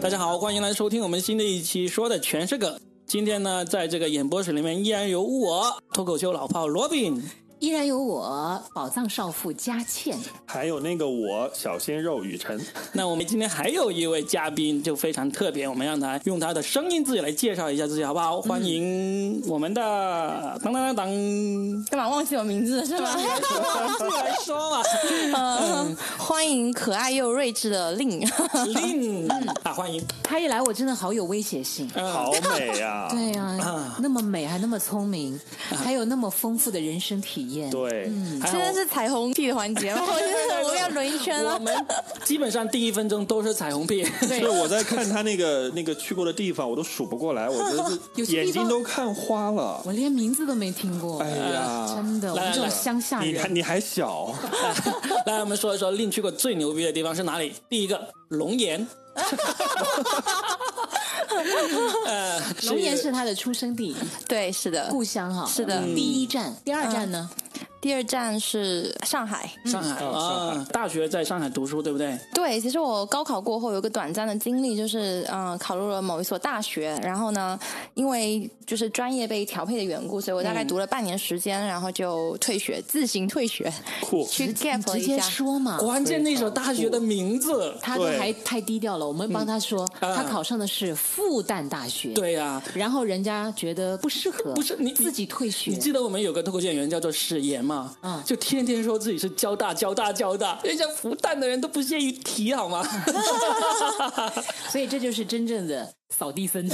大家好，欢迎来收听我们新的一期，说的全是梗。今天呢，在这个演播室里面依然有我脱口秀老炮罗宾，依然有我宝藏少妇佳倩，还有那个我小鲜肉雨辰。那我们今天还有一位嘉宾就非常特别，我们让他用他的声音自己来介绍一下自己好不好？欢迎我们的当当当当，干嘛忘记我名字是吗？自己来说嘛。嗯，欢迎可爱又睿智的令。令啊，欢迎。他一来我真的好有威胁性。好美呀、对呀、那么美还那么聪明，还有那么丰富的人生体验。对，现在是彩虹屁的环节吗？我要轮一圈了。我们基本上第一分钟都是彩虹屁。所以我在看他那个那个去过的地方，我都数不过来，我觉得是 眼睛都看花了。我连名字都没听过。哎呀，真的，我们这种乡下人，你还你还小，来，我们说一说令去过最牛逼的地方是哪里？第一个龙岩。呃，龙岩是他的出生地、对，是的。故乡哈。是的嗯第一站，第二站呢？第二站是上海。上海大学在上海读书，对不对？对，其实我高考过后有个短暂的经历，就是嗯、呃考入了某一所大学，然后呢，因为就是专业被调配的缘故，所以我大概读了半年时间，然后就退学，自行退学，酷。去 gap 直接。说嘛。关键那所大学的名字，他都还太低调了，我们帮他说，啊他考上的是复旦大学。对呀、然后人家觉得不适合，不是你自己退学你。记得我们有个脱口秀演员叫做史岩吗？嗯就天天说自己是交大、交大、交大，人家复旦的人都不屑于提，好吗？所以这就是真正的扫地僧，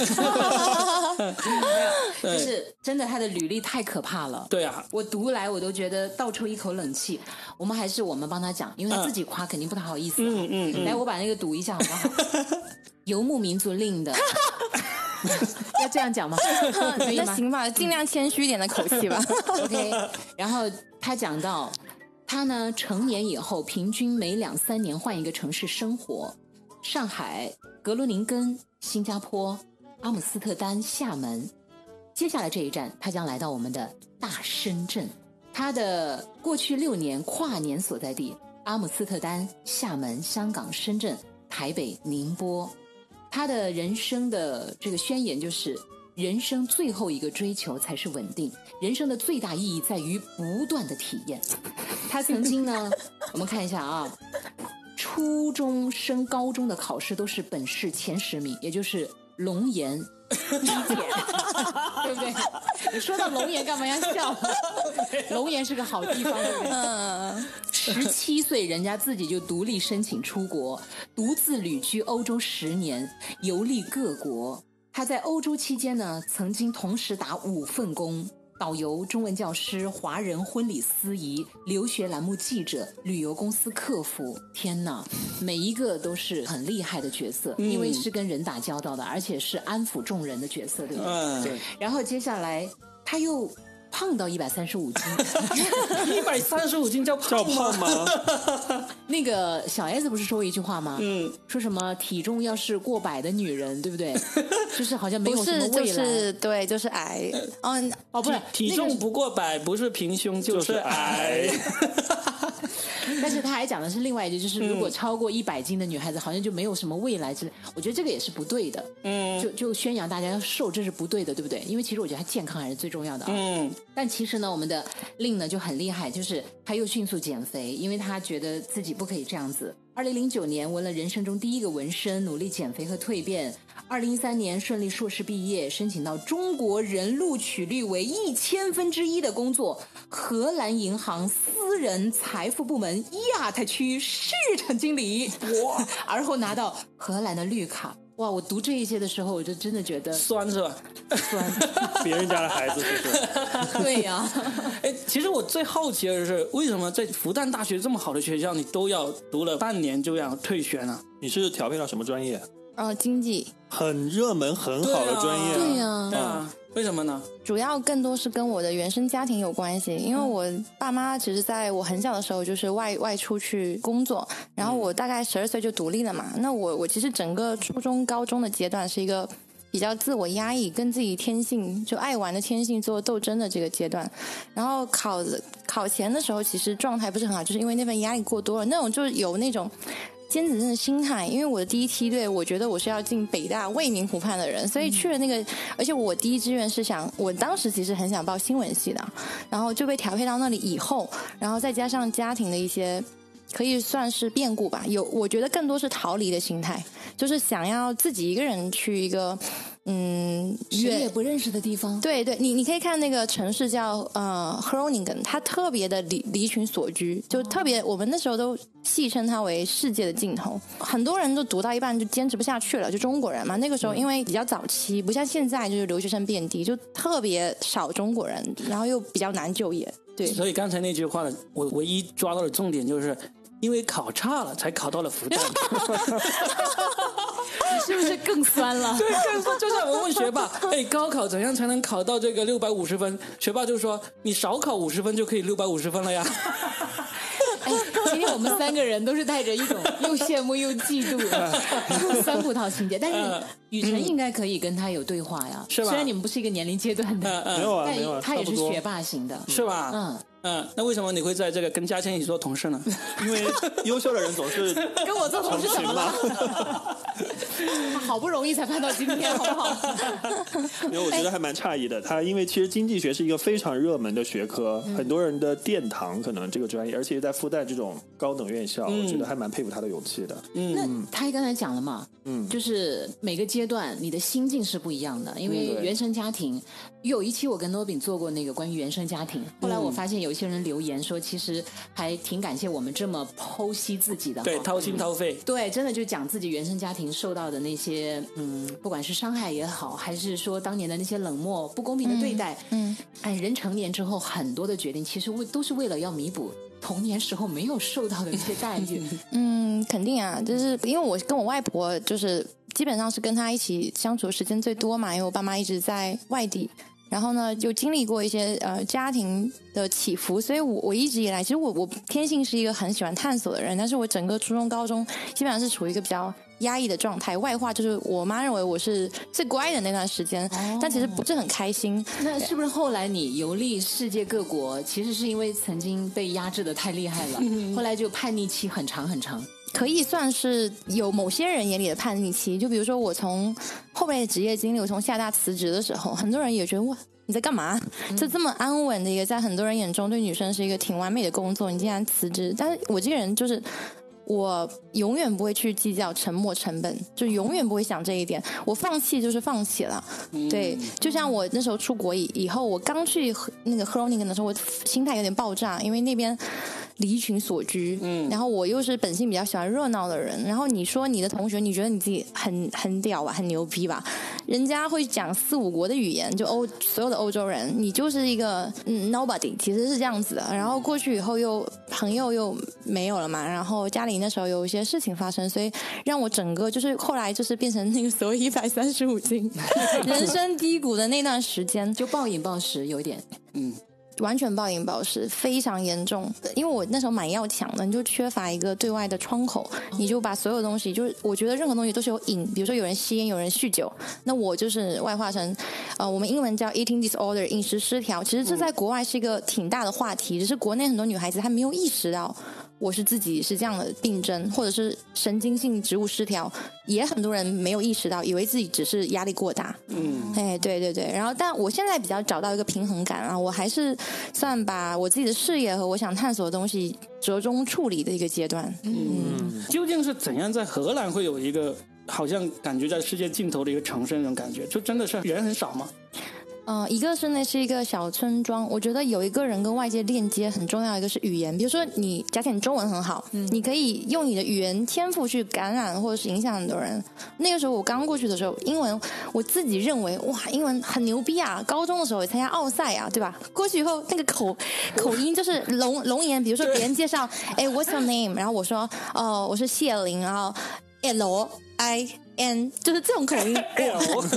就是真的他的履历太可怕了。对啊，我读来我都觉得倒抽一口冷气。我们还是我们帮他讲，因为他自己夸肯定不太好意思、啊。嗯嗯嗯来，我把那个读一下好不好？游牧民族令的，要这样讲吗？可以吗？那行吧，尽量谦虚一点的口气吧。OK，然后他讲到，他呢成年以后，平均每两三年换一个城市生活，上海、格罗宁根、新加坡、阿姆斯特丹、厦门。接下来这一站，他将来到我们的大深圳。他的过去六年跨年所在地：阿姆斯特丹、厦门、香港、深圳、台北、宁波。他的人生的这个宣言就是：人生最后一个追求才是稳定，人生的最大意义在于不断的体验。他曾经呢，我们看一下啊，初中升高中的考试都是本市前十名，也就是龙岩。理解，对不对？你说到龙岩干嘛要笑？龙岩是个好地方，对不对？嗯，十七岁，人家自己就独立申请出国，独自旅居欧洲十年，游历各国。他在欧洲期间呢，曾经同时打五份工：导游、中文教师、华人婚礼司仪、留学栏目记者、旅游公司客服。天哪，每一个都是很厉害的角色，因为是跟人打交道的，而且是安抚众人的角色，对不对？嗯，对，然后接下来他又胖到一百三十五斤。一百三十五斤叫叫胖吗？胖吗？那个小 S 不是说过一句话吗？嗯，说什么体重要是过百的女人，对不对？就是好像没有什么是，就未来。是对，就是矮。嗯，哦，不是体重，不过百，不是平胸就是矮。那个但是他还讲的是另外一句，就是如果超过一百斤的女孩子，好像就没有什么未来之类。我觉得这个也是不对的。嗯就就宣扬大家要瘦，这是不对的，对不对？因为其实我觉得她健康还是最重要的啊。嗯，但其实呢，我们的令呢就很厉害，就是他又迅速减肥，因为他觉得自己不可以这样子。二零零九年纹了人生中第一个纹身，努力减肥和蜕变。二零一三年顺利硕士毕业，申请到中国人录取率为一千分之一的工作——荷兰银行私人财富部门亚太区市场经理。哇！而后拿到荷兰的绿卡。哇！我读这一些的时候，我就真的觉得酸是吧？酸。别人家的孩子是不是？对呀、哎，其实我最好奇的是，为什么在复旦大学这么好的学校，你都要读了半年就要退学呢？你是调配到什么专业？呃，经济很热门、很好的专业、对呀、对啊，为什么呢？主要更多是跟我的原生家庭有关系，因为我爸妈其实在我很小的时候就是外外出去工作，然后我大概十二岁就独立了嘛。那我我其实整个初中、高中的阶段是一个比较自我压抑，跟自己天性就爱玩的天性做斗争的这个阶段。然后考考前的时候，其实状态不是很好，就是因为那份压力过多了，那种就是有那种尖子生的心态，因为我的第一梯队，我觉得我是要进北大未名湖畔的人，所以去了那个，而且我第一志愿是想，我当时其实很想报新闻系的，然后就被调配到那里以后，然后再加上家庭的一些。可以算是变故吧，有我觉得更多是逃离的心态，就是想要自己一个人去一个嗯谁也不认识的地方。对对，你你可以看那个城市叫呃 Groningen，它特别的离离群所居，就特别我们那时候都戏称它为世界的尽头。很多人都读到一半就坚持不下去了，就中国人嘛。那个时候因为比较早期，不像现在就是留学生遍地，就特别少中国人，然后又比较难就业。对，所以刚才那句话呢，我唯一抓到的重点就是，因为考差了才考到了复旦。你是不是更酸了？对，更酸就像我问学霸，哎，高考怎样才能考到这个六百五十分？学霸就说，你少考五十分就可以六百五十分了呀。哎，今天我们三个人都是带着一种又羡慕又嫉妒的 酸葡萄情节，但是雨辰应该可以跟他有对话呀，是吧虽然你们不是一个年龄阶段嗯的，没有啊，没有他也差不多是学霸型的。是吧？嗯，嗯，那为什么你会在这个跟嘉谦一起做同事呢？因为优秀的人总是跟我做同事怎么了？好不容易才翻到今天，好不好？因为我觉得还蛮诧异的。他因为其实经济学是一个非常热门的学科，很多人的殿堂可能这个专业，而且在复旦这种高等院校，我觉得还蛮佩服他的勇气的。嗯那他刚才讲了嘛，嗯就是每个阶段你的心境是不一样的，因为原生家庭。有一期我跟诺饼做过那个关于原生家庭，后来我发现有一些人留言说，其实还挺感谢我们这么剖析自己的，对，掏心掏肺。对，真的就讲自己原生家庭受到的那些，嗯，不管是伤害也好，还是说当年的那些冷漠、不公平的对待，嗯，哎，人成年之后很多的决定，其实为都是为了要弥补童年时候没有受到的那些待遇。嗯，肯定啊，就是因为我跟我外婆就是基本上是跟她一起相处的时间最多嘛，因为我爸妈一直在外地。然后呢，就经历过一些呃家庭的起伏，所以我我一直以来，其实我我天性是一个很喜欢探索的人，但是我整个初中、高中基本上是处于一个比较压抑的状态。外化就是我妈认为我是最乖的那段时间，但其实不是很开心。那是不是后来你游历世界各国，其实是因为曾经被压制的太厉害了，后来就叛逆期很长很长？可以算是有某些人眼里的叛逆期。就比如说我从后面的职业经历，我从厦大辞职的时候，很多人也觉得哇。你在干嘛？就这么安稳的一个，在很多人眼中对女生是一个挺完美的工作，你竟然辞职？但是我这个人就是，我永远不会去计较沉没成本，就永远不会想这一点。我放弃就是放弃了，对。就像我那时候出国以以后，我刚去那个 Groningen 的时候，我心态有点爆炸，因为那边。离群所居，嗯，然后我又是本性比较喜欢热闹的人，然后你说你的同学，你觉得你自己很很屌吧，很牛逼吧？人家会讲四五国的语言，就欧所有的欧洲人，你就是一个嗯 nobody，其实是这样子的。然后过去以后又朋友又没有了嘛，然后家里那时候有一些事情发生，所以让我整个就是后来就是变成那个所谓一百三十五斤，人生低谷的那段时间，就暴饮暴食有一点。完全暴饮暴食，非常严重。因为我那时候买药抢的，你就缺乏一个对外的窗口，你就把所有东西，就是我觉得任何东西都是有瘾，比如说有人吸烟，有人酗酒，那我就是外化成，呃，我们英文叫 eating disorder，饮食失调。其实这在国外是一个挺大的话题，只是国内很多女孩子她没有意识到。我是自己是这样的病症，或者是神经性植物失调，也很多人没有意识到，以为自己只是压力过大。嗯，哎，对对对。然后，但我现在比较找到一个平衡感啊，我还是算把我自己的事业和我想探索的东西折中处理的一个阶段。嗯，究竟是怎样在荷兰会有一个好像感觉在世界尽头的一个城市那种感觉？就真的是人很少吗？呃，一个是那是一个小村庄，我觉得有一个人跟外界链接很重要，一个是语言。比如说你，假设你中文很好，你可以用你的语言天赋去感染或者是影响很多人。那个时候我刚过去的时候，英文我自己认为哇，英文很牛逼啊！高中的时候也参加奥赛啊，对吧？过去以后那个口口音就是龙龙岩，比如说别人介绍，哎，What's your name？然后我说哦，我是谢玲，然后 L I。N 就是这种口音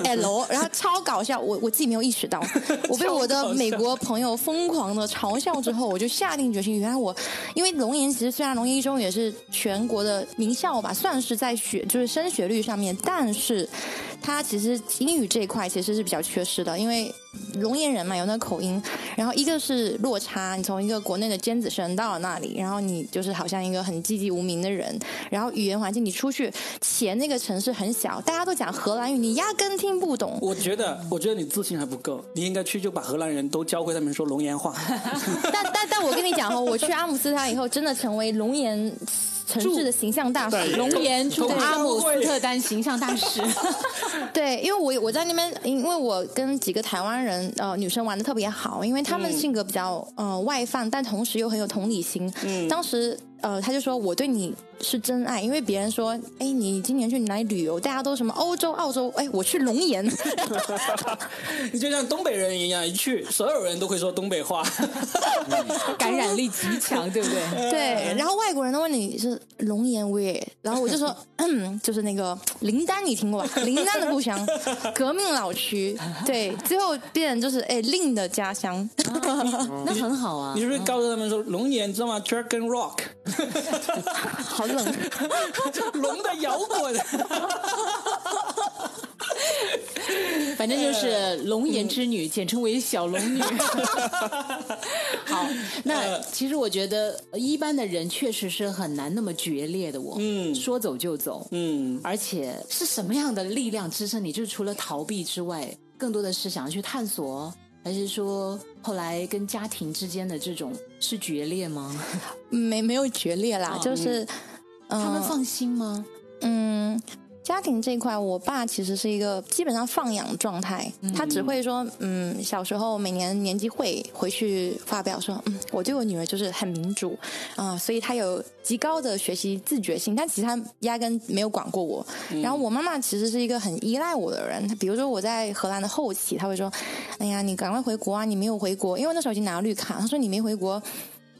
L，然后超搞笑，我我自己没有意识到，我被我的美国朋友疯狂的嘲笑之后，我就下定决心，原来我因为龙岩其实虽然龙岩一中也是全国的名校吧，算是在学就是升学率上面，但是它其实英语这一块其实是比较缺失的，因为龙岩人嘛，有那个口音，然后一个是落差，你从一个国内的尖子生到了那里，然后你就是好像一个很寂寂无名的人，然后语言环境你出去，且那个城市很小，大家都讲荷兰语，你压根听不懂。我觉得，我觉得你自信还不够，你应该去就把荷兰人都教会他们说龙岩话。但但但我跟你讲哦，我去阿姆斯特丹以后，真的成为龙岩城市的形象大使。龙岩驻阿姆斯特丹形象大使，对，因为我我在那边，因为我跟几个台湾人呃女生玩的特别好，因为她们性格比较呃外放，但同时又很有同理心。嗯当时呃，他就说我对你是真爱，因为别人说，哎，你今年去哪里旅游？大家都什么欧洲、澳洲，哎，我去龙岩。你就像东北人一样，一去所有人都会说东北话。感染力极强，对不对？对，然后外国人都问你是龙岩喂，然后我就说，嗯，就是那个林丹，你听过吧？林丹的故乡，革命老区，对，最后变成就是哎令的家乡，那很好啊你。是不是告诉他们说龙岩知道吗？Dragon Rock，好冷。龙的摇滚。反正就是龙颜之女，简称为小龙女。好，那其实我觉得一般的人确实是很难那么决裂的。我，嗯说走就走，嗯，而且是什么样的力量支撑你？就是除了逃避之外，更多的是想要去探索，还是说后来跟家庭之间的这种是决裂吗？没没有决裂啦，哦就是嗯他们放心吗？嗯。家庭这一块，我爸其实是一个基本上放养状态，他只会说，嗯，小时候每年年级会回去发表说，嗯，我对我女儿就是很民主啊、所以她有极高的学习自觉性，但其实他压根没有管过我。然后我妈妈其实是一个很依赖我的人，比如说我在荷兰的后期，她会说，哎呀，你赶快回国啊，你没有回国，因为那时候已经拿了绿卡，她说你没回国。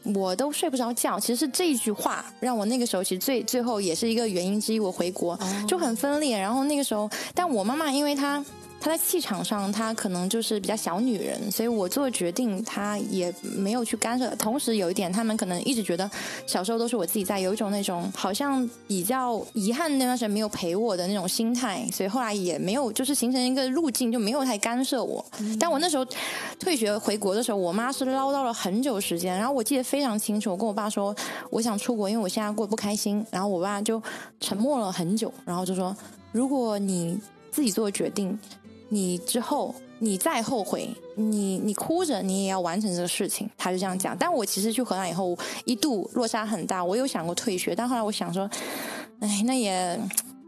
我都睡不着觉，其实是这一句话让我那个时候其实最最后也是一个原因之一，我回国、就很分裂。然后那个时候，但我妈妈因为她她在气场上，她可能就是比较小女人，所以我做决定，她也没有去干涉。同时有一点，他们可能一直觉得小时候都是我自己在，有一种那种好像比较遗憾那段时间没有陪我的那种心态，所以后来也没有就是形成一个路径，就没有太干涉我。但我那时候退学回国的时候，我妈是唠叨了很久时间，然后我记得非常清楚，我跟我爸说我想出国，因为我现在过得不开心，然后我爸就沉默了很久，然后就说如果你自己做决定，你之后你再后悔，你你哭着你也要完成这个事情，他就这样讲。但我其实去荷兰以后一度落差很大，我有想过退学，但后来我想说，哎，那也。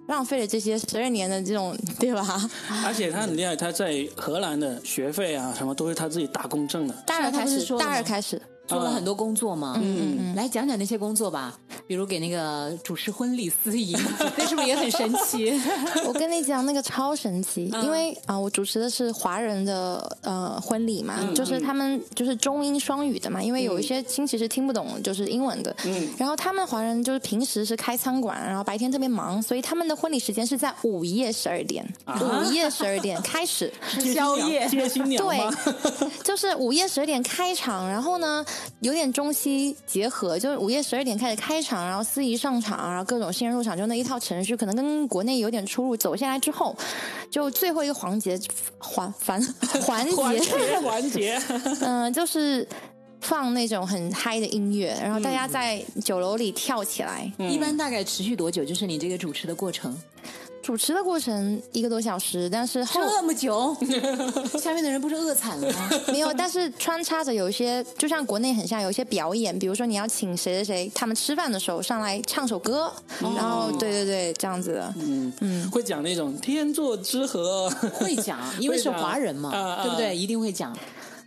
浪费了这些十二年的这种，对吧？而且他很厉害，他在荷兰的学费啊什么都是他自己打工挣的。大二开始大二开始，做了很多工作嘛，嗯嗯，来讲讲那些工作吧，比如给那个主持婚礼司仪，那是不是也很神奇？我跟你讲，那个超神奇，嗯。因为啊、我主持的是华人的呃婚礼嘛，嗯就是他们就是中英双语的嘛，因为有一些亲戚是听不懂就是英文的，嗯，然后他们华人就是平时是开餐馆，然后白天特别忙，所以他们的婚礼时间是在午夜十二点，午夜十二点开始，宵夜接新娘对？，就是午夜十二点开场，然后呢有点中西结合，就是午夜十二点开始开场，然后司仪上场，然后各种新人入场，就那一套程序可能跟国内有点出入。走下来之后，就最后一个环节环环环环节，节环节，嗯、就是。放那种很嗨的音乐，然后大家在酒楼里跳起来。一般大概持续多久？就是你这个主持的过程，主持的过程一个多小时，但是后这么久，下面的人不是饿惨了吗？没有，但是穿插着有一些，就像国内很像有一些表演，比如说你要请谁谁谁，他们吃饭的时候上来唱首歌，然后对对对，这样子的。嗯嗯会讲那种天作之合，会讲，因为是华人嘛，对不对？一定会讲。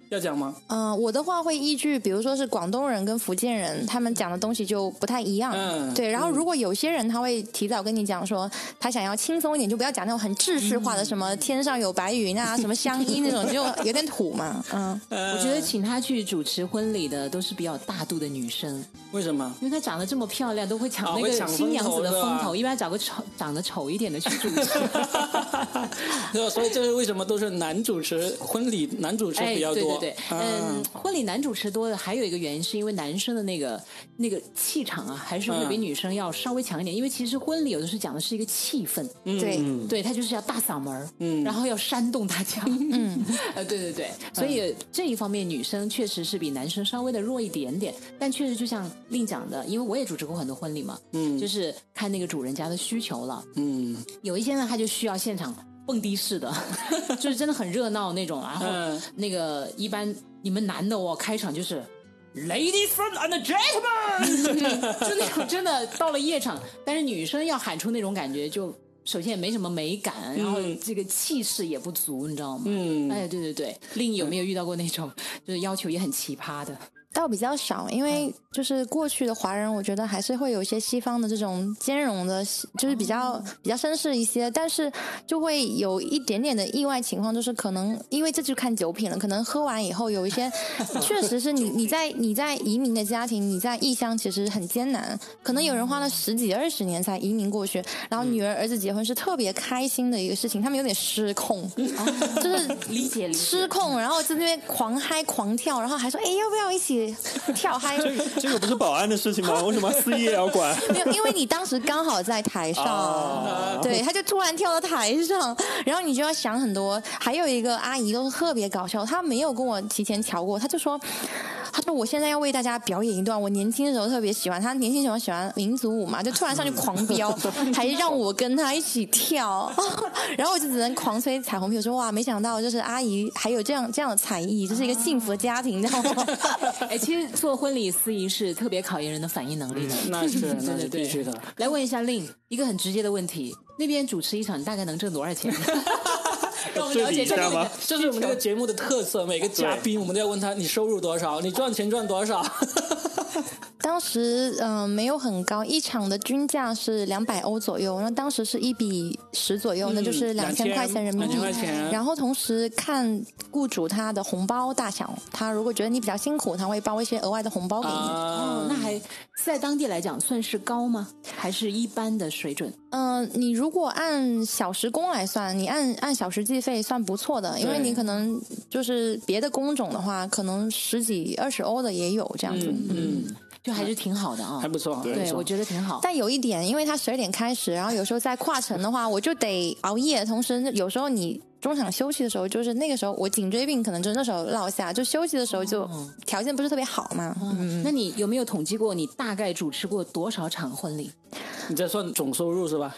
要讲吗？嗯、我的话会依据，比如说是广东人跟福建人，他们讲的东西就不太一样。嗯对，然后如果有些人他会提早跟你讲说，他想要轻松一点，就不要讲那种很制式化的什么天上有白云啊，什么相依那种，就有点土嘛。嗯，我觉得请他去主持婚礼的都是比较大度的女生，为什么？因为她长得这么漂亮，都会抢那个新娘子的风头。一般找个丑长得丑一点的去主持。对吧？所以这是为什么都是男主持婚礼，男主持比较多。多对嗯，婚礼男主持多的还有一个原因，是因为男生的那个那个气场啊，还是会比嗯女生要稍微强一点。因为其实婚礼有的时候讲的是一个气氛，对，对他就是要大嗓门儿，嗯。然后要煽动大家，嗯，呃，对对对，所以这一方面女生确实是比男生稍微的弱一点点，但确实就像令讲的，因为我也主持过很多婚礼嘛，嗯。就是看那个主人家的需求了，嗯。有一些呢他就需要现场蹦迪式的，就是真的很热闹那种，然后嗯那个一般你们男的哦，开场就是。Ladies and gentlemen，就那种真的到了夜场，但是女生要喊出那种感觉，就首先也没什么美感，然后这个气势也不足，你知道吗？嗯哎，对对对，另有没有遇到过那种就是要求也很奇葩的？倒比较少，因为就是过去的华人，我觉得还是会有一些西方的这种兼容的，就是比较比较绅士一些，但是就会有一点点的意外情况，就是可能因为这就看酒品了，可能喝完以后有一些，确实是你你在你在移民的家庭，你在异乡其实很艰难，可能有人花了十几二十年才移民过去，然后女儿儿子结婚是特别开心的一个事情，他们有点失控，就是理解理解。失控，然后在那边狂嗨狂跳，然后还说哎要不要一起跳嗨？这个不是保安的事情吗？为什么司仪也要管？没有，因为你当时刚好在台上，哦对，他就突然跳到台上，然后你就要想很多。还有一个阿姨都特别搞笑，她没有跟我提前调过，她就说。她说：“我现在要为大家表演一段我年轻的时候特别喜欢，她年轻时候喜欢民族舞嘛，就突然上去狂飙，还让我跟她一起跳，然后我就只能狂吹彩虹屁。我说哇，没想到就是阿姨还有这样这样的才艺，这是一个幸福的家庭，你知道吗？哎，其实做婚礼司仪是特别考验人的反应能力的。那是 那是必须的。来问一下令一个很直接的问题：那边主持一场大概能挣多少钱？让我们了解一下吗。这是我们这个节目的特色，每个嘉宾我们都要问他你收入多少，你赚钱赚多少。当时嗯、呃没有很高，一场的均价是两百欧左右，然后当时是一比十左右，那就是两千块钱人民币2000块钱。然后同时看雇主他的红包大小，他如果觉得你比较辛苦，他会包一些额外的红包给你。那还在当地来讲算是高吗？还是一般的水准？嗯、你如果按小时工来算，你按按小时计费算不错的，因为你可能就是别的工种的话，可能十几二十欧的也有这样子。嗯嗯，就还是挺好的啊、还不错。对对，我觉得挺好。但有一点，因为它十二点开始，然后有时候在跨城的话，我就得熬夜。同时，有时候你中场休息的时候，就是那个时候我颈椎病可能就那时候落下，就休息的时候就条件不是特别好嘛。嗯，那你有没有统计过你大概主持过多少场婚礼？你在算总收入是吧？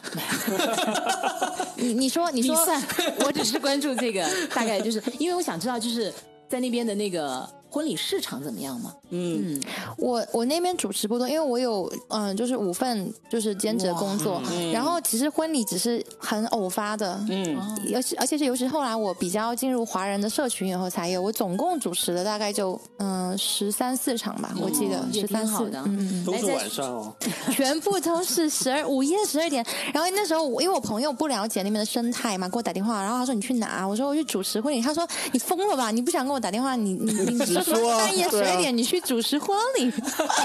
你你说你说你算，我只是关注这个，大概就是因为我想知道，就是在那边的那个婚礼市场怎么样嘛？嗯，我我那边主持不多，因为我有嗯、就是五份就是兼职的工作，然后其实婚礼只是很偶发的，嗯，而且而且是尤其后来我比较进入华人的社群以后才有，我总共主持了大概就嗯十三四场吧，我记得十三四挺好的，嗯嗯都是晚上哦。嗯，全部都是十二午夜十二点。然后那时候我因为我朋友不了解那边的生态嘛，给我打电话，然后他说你去哪？我说我去主持婚礼。他说你疯了吧？你不想跟我打电话？你你你直说半夜十二点你去主持婚礼？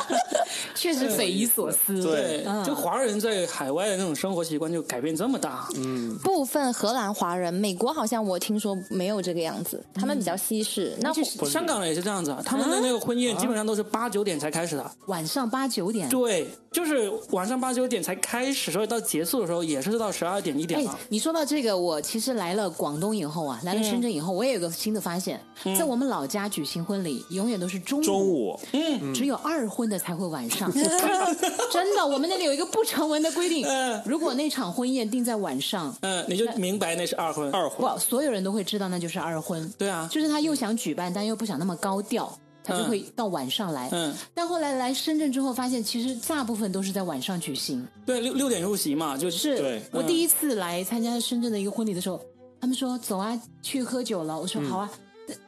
确实匪夷所思。对嗯就华人在海外的那种生活习惯就改变这么大。嗯部分荷兰华人，美国好像我听说没有这个样子，他们比较西式。那就是香港人也是这样子啊，他们的那个婚宴基本上都是八九点才开始的。晚上八九点。对，就是晚上八九点才开始，所以到结束的时候也是到十二点一点你说到这个，我其实来了广东以后啊，来了深圳以后，我也有个新的发现，在我们老家举行婚礼，永远都是中午，中午只有二婚的才会晚上。真的，我们那里有一个不成文的规定嗯，如果那场婚宴定在晚上，嗯，你就明白那是二婚。二婚不，所有人都会知道那就是二婚。对啊，就是他又想举办，但又不想那么高调，他就会到晚上来。嗯，但后来来深圳之后，发现其实大部分都是在晚上举行。对，六六点入席嘛，就是对我第一次来参加深圳的一个婚礼的时候，他们说走啊，去喝酒了。我说好啊。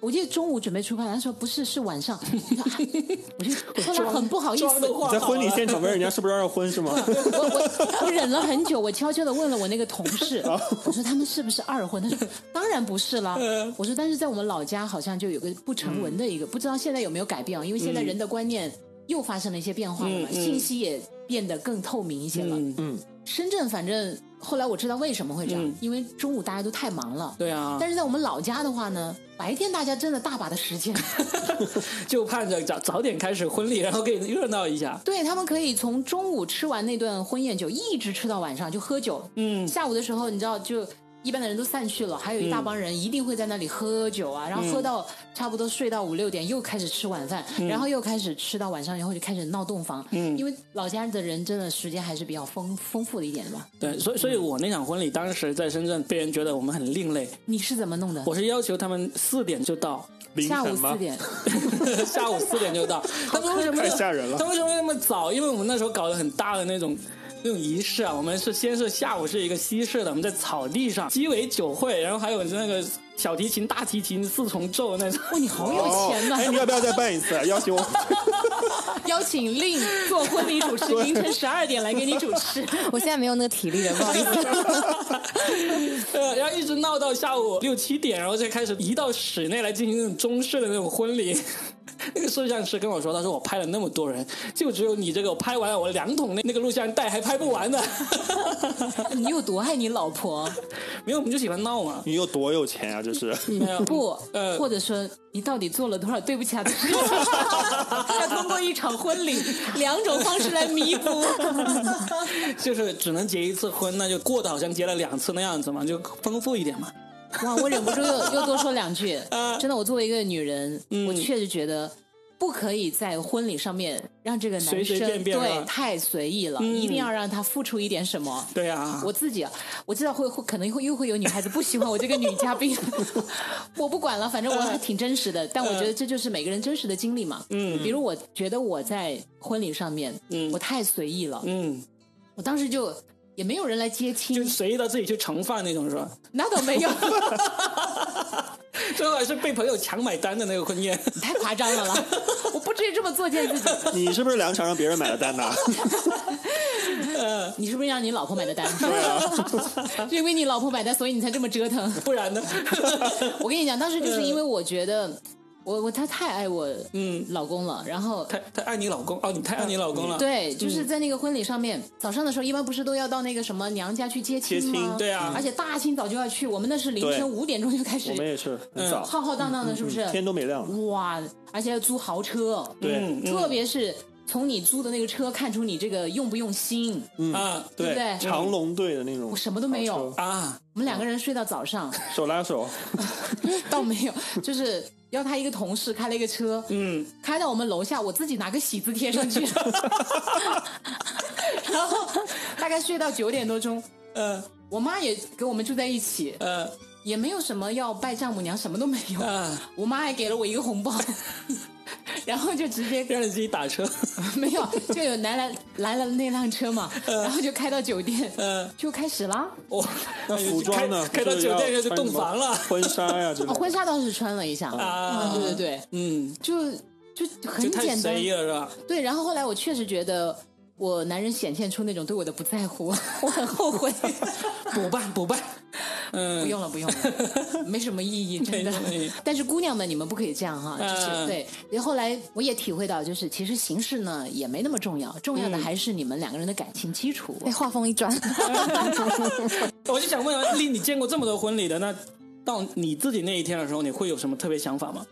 我记得中午准备出发，他说不是，是晚上。我就后来很不好意思，在婚礼现场问人家是不是二婚是吗？我我我忍了很久，我悄悄的问了我那个同事，我说他们是不是二婚？他说当然不是啦。我说但是在我们老家好像就有个不成文的一个，不知道现在有没有改变啊？因为现在人的观念又发生了一些变化了嘛，信息也变得更透明一些了。嗯，嗯，深圳反正后来我知道为什么会这样，嗯因为中午大家都太忙了。对啊，但是在我们老家的话呢，白天大家真的大把的时间，就盼着早早点开始婚礼，然后可以热闹一下。对他们可以从中午吃完那顿婚宴酒，一直吃到晚上就喝酒。嗯，下午的时候，你知道就。一般的人都散去了，还有一大帮人一定会在那里喝酒啊，然后喝到差不多睡到五六点，又开始吃晚饭，然后又开始吃到晚上，然后就开始闹洞房。嗯因为老家的人真的时间还是比较丰丰富的一点的嘛。对，所以所以我那场婚礼当时在深圳，被人觉得我们很另类。你是怎么弄的？我是要求他们四点就到，下午四？点，下午四点就到。他们为什么太吓人了他为什么那么早？因为我们那时候搞得很大的那种。那种仪式啊，我们是先是下午是一个西式的，我们在草地上鸡尾酒会，然后还有那个小提琴、大提琴四重奏那种。哇，你好有钱呐、哎，你要不要再办一次？啊？邀请我。邀请令做婚礼主持，凌晨十二点来给你主持。我现在没有那个体力了，不好意思。呃，然后一直闹到下午六七点，然后再开始移到室内来进行那种中式的那种婚礼。那个摄像师跟我说，他说我拍了那么多人，就只有你这个我拍完了，我两桶那那个录像带还拍不完呢。你有多爱你老婆？没有，我们就喜欢闹嘛。你有多有钱啊？这是。没有，不，呃或者说你到底做了多少对不起他的事情？要通过一场婚礼两种方式来弥补。就是只能结一次婚，那就过得好像结了两次那样子嘛，就丰富一点嘛。哇，我忍不住又 又多说两句。啊真的，我作为一个女人，嗯我确实觉得。不可以在婚礼上面让这个男生随随便便对啊太随意了，嗯一定要让他付出一点什么。对啊，我自己啊，我知道会会可能会又会有女孩子不喜欢我这个女嘉宾，我不管了，反正我还挺真实的。但我觉得这就是每个人真实的经历嘛。嗯比如我觉得我在婚礼上面，嗯我太随意了，嗯，我当时就也没有人来接亲就，随意到自己去盛饭那种是吧？那倒没有，最后还是被朋友强买单的那个婚宴。你太夸张了啦！我不至于这么作践自己。你是不是两场让别人买的单呢？你是不是让你老婆买的单？对啊，是因为你老婆买单，所以你才这么折腾。不然呢？我跟你讲，当时就是因为我觉得我我他太爱我嗯，老公了，然后太太爱你老公哦，你太爱你老公了。对，就是在那个婚礼上面，早上的时候一般不是都要到那个什么娘家去接亲吗？接亲对啊而且大清早就要去，我们那是凌晨五点钟就开始我，们也是很早，浩浩荡荡的，是不是？天都没亮。哇，而且要租豪车，对嗯，嗯特别是从你租的那个车看出你这个用不用心。啊对不对长龙队的那种，我什么都没有，啊，我们两个人睡到早上，手拉手 倒没有，就是要他一个同事开了一个车，嗯，开到我们楼下，我自己拿个喜字贴上去，然后大概睡到九点多钟，呃我妈也跟我们住在一起，呃也没有什么要拜丈母娘，什么都没有。啊，我妈还给了我一个红包，然后就直接让你自己打车。没有，就有来了来了那辆车嘛，然后就开到酒店，呃，就开始啦。哇，那服装呢？开开到酒店就洞房了。婚纱呀婚纱倒是穿了一下，啊对对对，嗯，就就就很简单随，意了是吧？对。然后后来我确实觉得。我男人显现出那种对我的不在乎，我很后悔。补办补办，嗯，不用了，不用了，没什么意义，真的。但是姑娘们，你们不可以这样哈，就是、嗯对。然后后来我也体会到，就是其实形式呢也没那么重要，重要的还是你们两个人的感情基础。哎，话锋一转，我就想问问丽，你见过这么多婚礼的，那到你自己那一天的时候，你会有什么特别想法吗？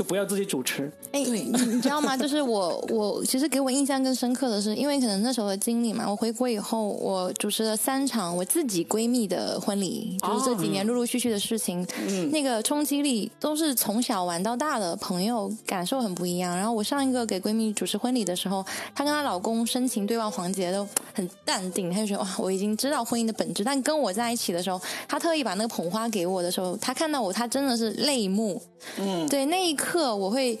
就不要自己主持，哎，对你你知道吗？就是我我其实给我印象更深刻的是，因为可能那时候的经历嘛，我回国以后，我主持了三场我自己闺蜜的婚礼，就是这几年陆陆续续的事情，那个冲击力都是从小玩到大的朋友，感受很不一样。然后我上一个给闺蜜主持婚礼的时候，她跟她老公深情对望环节都很淡定，她就觉得哇，我已经知道婚姻的本质。但跟我在一起的时候，她特意把那个捧花给我的时候，她看到我，她真的是泪目。嗯，对，那一刻我会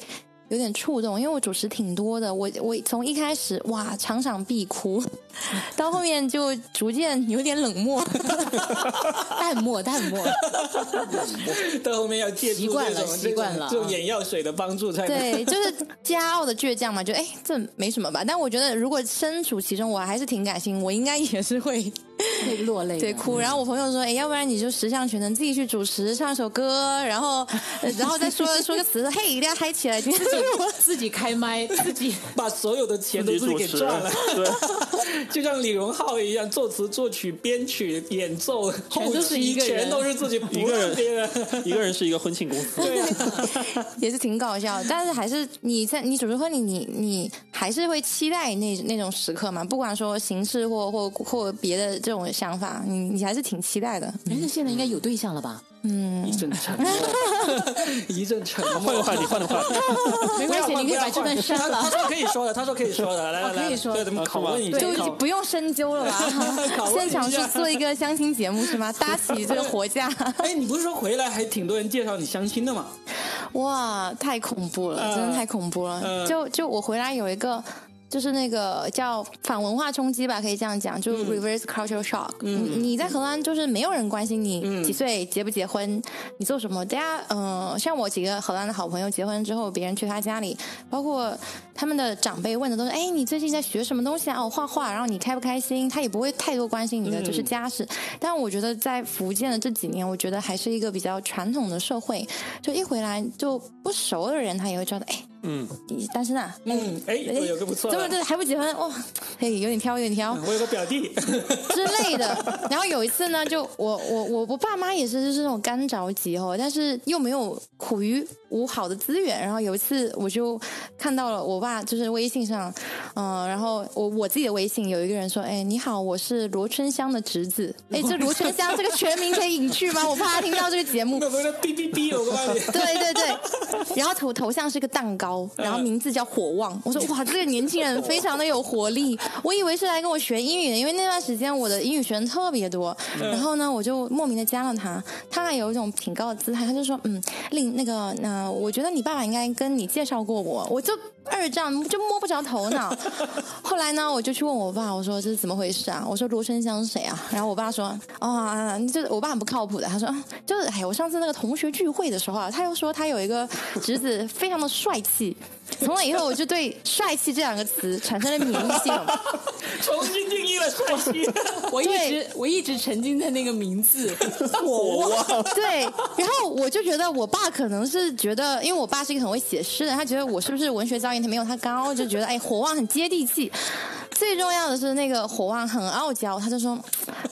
有点触动，因为我主持挺多的，我我从一开始哇场场必哭，到后面就逐渐有点冷漠。淡漠，淡漠。到后面要借助习惯了习惯了这种眼药水的帮助才。对，就是骄傲的倔强嘛，就哎这没什么吧。但我觉得如果身处其中，我还是挺感性，我应该也是会会落泪，对，哭。然后我朋友说：“哎，要不然你就十项全能，自己去主持，唱首歌，然后，呃 然后再说说个词，嘿，一定要嗨起来。”今天自己开麦，自己把所有的钱都自己给赚了，对，就像李荣浩一样，作词、作曲、编曲、演奏，后都是一个人全都是自己，一个人。一个人是一个婚庆公司，对啊，也是挺搞笑，但是还是你在你主持婚礼，你你还是会期待那那种时刻嘛？不管说形式或或或别的这种想法，你你还是挺期待的。人家现在应该有对象了吧？嗯一阵沉默，一阵沉默。换个话题，换个话题。没关系，你可以把这段删了他了。说可以说的，他说可以说的，来来来，哦可以说对，咱们拷问一下，就拷不用深究了吧 现场去做一个相亲节目是吗？搭起这个活架，哎，你不是说回来还挺多人介绍你相亲的吗？哇，太恐怖了，嗯真的太恐怖了。嗯就就我回来有一个。就是那个叫反文化冲击吧，可以这样讲，就 reverse cultural shock。你你在荷兰就是没有人关心你几岁、结不结婚、你做什么。大家嗯、呃像我几个荷兰的好朋友结婚之后，别人去他家里，包括他们的长辈问的都是：哎，你最近在学什么东西啊？哦，画画。然后你开不开心？他也不会太多关心你的就是家事。但我觉得在福建的这几年，我觉得还是一个比较传统的社会，就一回来就不熟的人，他也会觉得：哎，嗯，你单身啊？嗯，哎，我有个不错的，对对，还不结婚哇？嘿，有点挑，有点挑我有个表弟，之类的。然后有一次呢，就我我我我爸妈也是就是那种干着急哦，但是又没有苦于无好的资源。然后有一次我就看到了我爸就是微信上，嗯、然后我我自己的微信有一个人说，哎，你好，我是罗春香的侄子。哎，这罗春香这个全名可以隐去吗？我怕他听到这个节目。那不是哔哔哔，我告诉你，对对对，然后头头像是个蛋糕，然后名字叫火旺。我说 哇，这个年轻人非常的有活力。我以为是来跟我学英语的，因为那段时间我的英语学生特别多。然后呢，我就莫名的加了他，他还有一种挺高的姿态，他就说嗯，令那个那、我觉得你爸爸应该跟你介绍过我，我就二战就摸不着头脑。后来呢，我就去问我爸，我说这是怎么回事啊？我说罗生香是谁啊？然后我爸说啊，这我爸很不靠谱的，他说啊就是哎，我上次那个同学聚会的时候啊，他又说他有一个侄子非常的帅气。从那以后，我就对“帅气”这两个词产生了免疫系统。重新定义了帅气。我一直我一直沉浸在那个名字，火旺，对，然后我就觉得我爸可能是觉得，因为我爸是一个很会写诗的，他觉得我是不是文学造诣没有他高，就觉得哎火旺很接地气。最重要的是那个火旺很傲娇，他就说，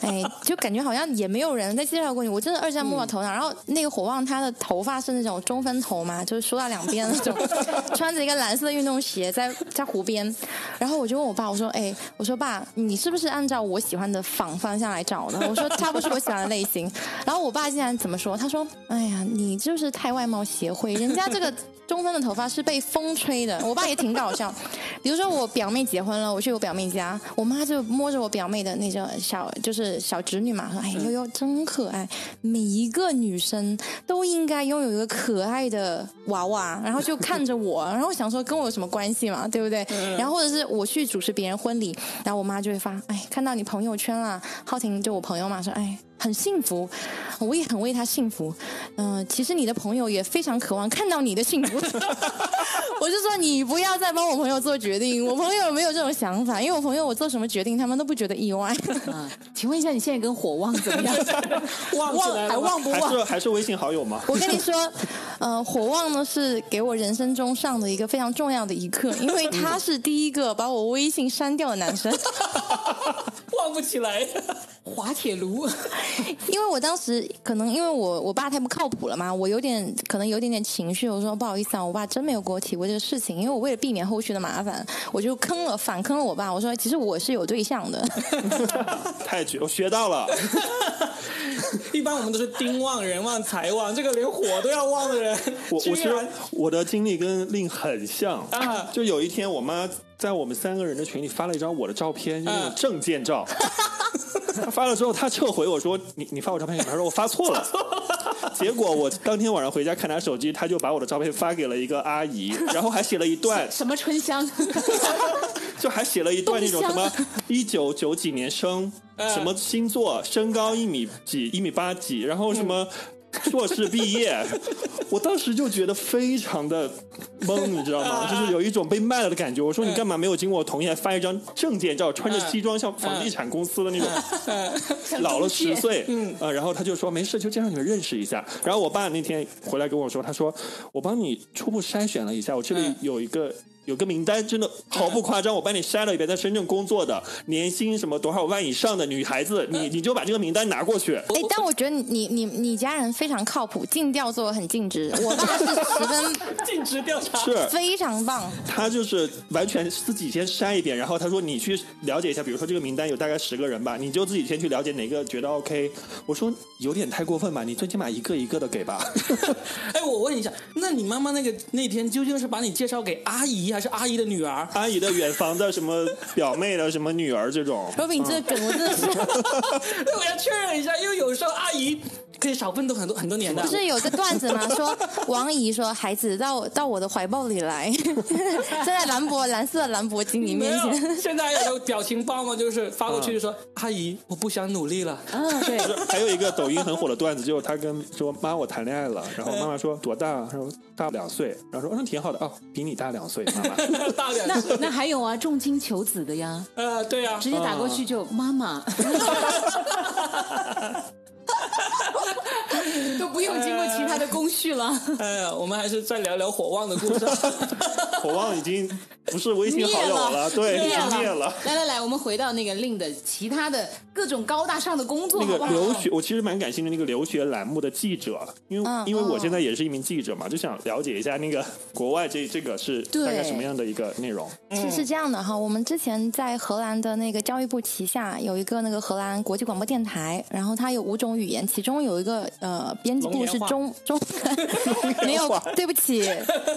哎，就感觉好像也没有人在介绍过你，我真的二战摸到头脑。然后那个火旺他的头发是那种中分头嘛，就是梳到两边那种，穿着一个蓝色的运动鞋在在湖边。然后我就问我爸，我说，哎，我说爸，你是不是按照我喜欢的仿方向来找的？我说他不是我喜欢的类型。然后我爸竟然怎么说？他说，哎呀，你就是太外貌协会，人家这个。中分的头发是被风吹的，我爸也挺搞笑。比如说我表妹结婚了，我去我表妹家，我妈就摸着我表妹的那个小就是小侄女嘛，说：“哎，呦呦真可爱，每一个女生都应该拥有一个可爱的娃娃。”然后就看着我，然后想说跟我有什么关系嘛，对不对？然后或者是我去主持别人婚礼，然后我妈就会发：“哎，看到你朋友圈了，浩婷就我朋友嘛，说哎。”很幸福，我也很为他幸福。嗯、其实你的朋友也非常渴望看到你的幸福。我就说你不要再帮我朋友做决定，我朋友没有这种想法，因为我朋友我做什么决定，他们都不觉得意外。啊，请问一下，你现在跟火旺怎么样？忘起来了还旺不还旺？是还是微信好友吗？我跟你说，呃，火旺呢是给我人生中上的一个非常重要的一课，因为他是第一个把我微信删掉的男生。旺不起来。滑铁卢，因为我当时可能因为我我爸太不靠谱了嘛，我有点可能有点点情绪，我说不好意思啊，我爸真没有给我提过这个事情，因为我为了避免后续的麻烦，我就坑了反坑了我爸，我说其实我是有对象的。太绝，我学到了。一般我们都是丁旺、人旺、财旺，这个连火都要旺的人，我我其实我的经历跟令很像啊就有一天我妈在我们三个人的群里发了一张我的照片，就那种啊证件照。她 发了之后，他撤回我说：“你你发我照片干嘛？”她说：“我发错了。”结果我当天晚上回家看他手机，他就把我的照片发给了一个阿姨，然后还写了一段，什么春香？就还写了一段那种什么一九九几年生，嗯什么星座，身高一米几，一米八几，然后什么 硕士毕业，我当时就觉得非常的懵，你知道吗？就是有一种被卖了的感觉。我说你干嘛没有经过我同意，还发一张证件照，穿着西装像房地产公司的那种，老了十岁，嗯，呃，然后他就说没事，就介绍你们认识一下。然后我爸那天回来跟我说，他说我帮你初步筛选了一下，我这里有一个。有个名单，真的毫不夸张，我帮你筛了一遍，在深圳工作的，年薪什么多少万以上的女孩子，你你就把这个名单拿过去。哎，但我觉得你你你家人非常靠谱，尽调做的很尽职。我爸是十分 尽职调查，是非常棒。他就是完全自己先筛一遍，然后他说你去了解一下，比如说这个名单有大概十个人吧，你就自己先去了解哪个觉得 OK。我说有点太过分吧，你最起码一个一个的给吧。哎，我问一下，那你妈妈那个那天究竟是把你介绍给阿姨还是阿姨的女儿？阿姨的远房的什么表妹的什么女儿这种。罗炳，这个梗我真的是，我要确认一下，因为有时候阿姨可以少奋斗很多很多年的。不是有个段子吗？说王姨说孩子到到我的怀抱里来，站 在兰博蓝色的兰博基尼面前。现在还有表情包吗？就是发过去就说阿姨，我不想努力了。嗯，对。还有一个抖音很火的段子，就是他跟说妈我谈恋爱了，然后妈妈说多大？他说大两岁，然后说那挺好的哦，比你大两岁，妈妈。大两那那还有啊，重金求子的呀。呃，对呀，直接打过去就妈妈。其他的工序了。哎呀，我们还是再聊聊火旺的故事。火旺已经不是微信好友了，对，已经灭了。来来来，我们回到那个令的其他的各种高大上的工作。那个留学，我其实蛮感兴趣那个留学栏目的记者，因为因为我现在也是一名记者嘛，就想了解一下那个国外这这个是大概什么样的一个内容。是是这样的哈，我们之前在荷兰的那个教育部旗下有一个那个荷兰国际广播电台，然后它有五种语言，其中有一个呃编辑部是中中，没有，对不起，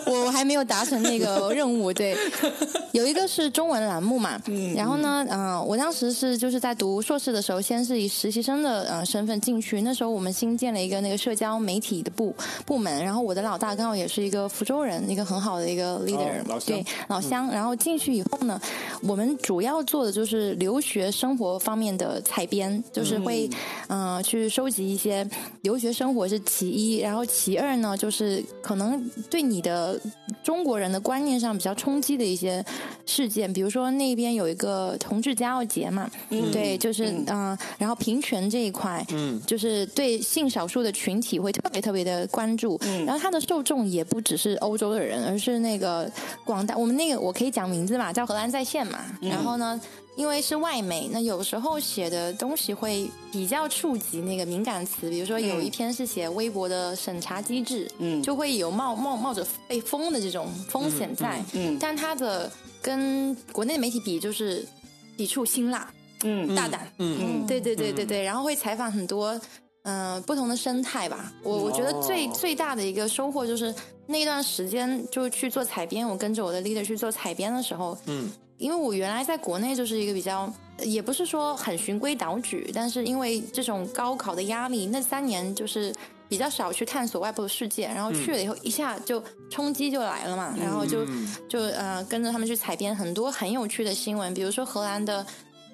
我还没有达成那个任务。对，有一个是中文栏目嘛，嗯然后呢，嗯，我当时是就是在读硕士的时候，先是以实习生的呃身份进去，那时候我们新建了一个那个社交媒体的部部门，然后我的老大刚好也是一个福州人，一个很好的一个 leader，对老乡，然后进去以后呢，我们主要做的就是留学生活方面的采编，就是会嗯。去收集一些留学生活是其一，然后其二呢，就是可能对你的中国人的观念上比较冲击的一些事件，比如说那边有一个同志骄傲节嘛，对，就是嗯，然后平权这一块，嗯，就是对性少数的群体会特别特别的关注，嗯。然后它的受众也不只是欧洲的人，而是那个广大我们那个我可以讲名字嘛，叫荷兰在线嘛，然后呢。因为是外媒，那有时候写的东西会比较触及那个敏感词，比如说有一篇是写微博的审查机制，嗯，就会有冒冒冒着被封的这种风险在，嗯，但它的跟国内媒体比，就是抵触辛辣，嗯，大胆，对对对对对，然后会采访很多嗯不同的生态吧，我我觉得最最大的一个收获就是那段时间就去做采编，我跟着我的 leader 去做采编的时候，嗯。因为我原来在国内就是一个比较，也不是说很循规蹈矩，但是因为这种高考的压力，那三年就是比较少去探索外部的世界，然后去了以后一下就冲击就来了嘛，然后就就呃跟着他们去采编很多很有趣的新闻，比如说荷兰的，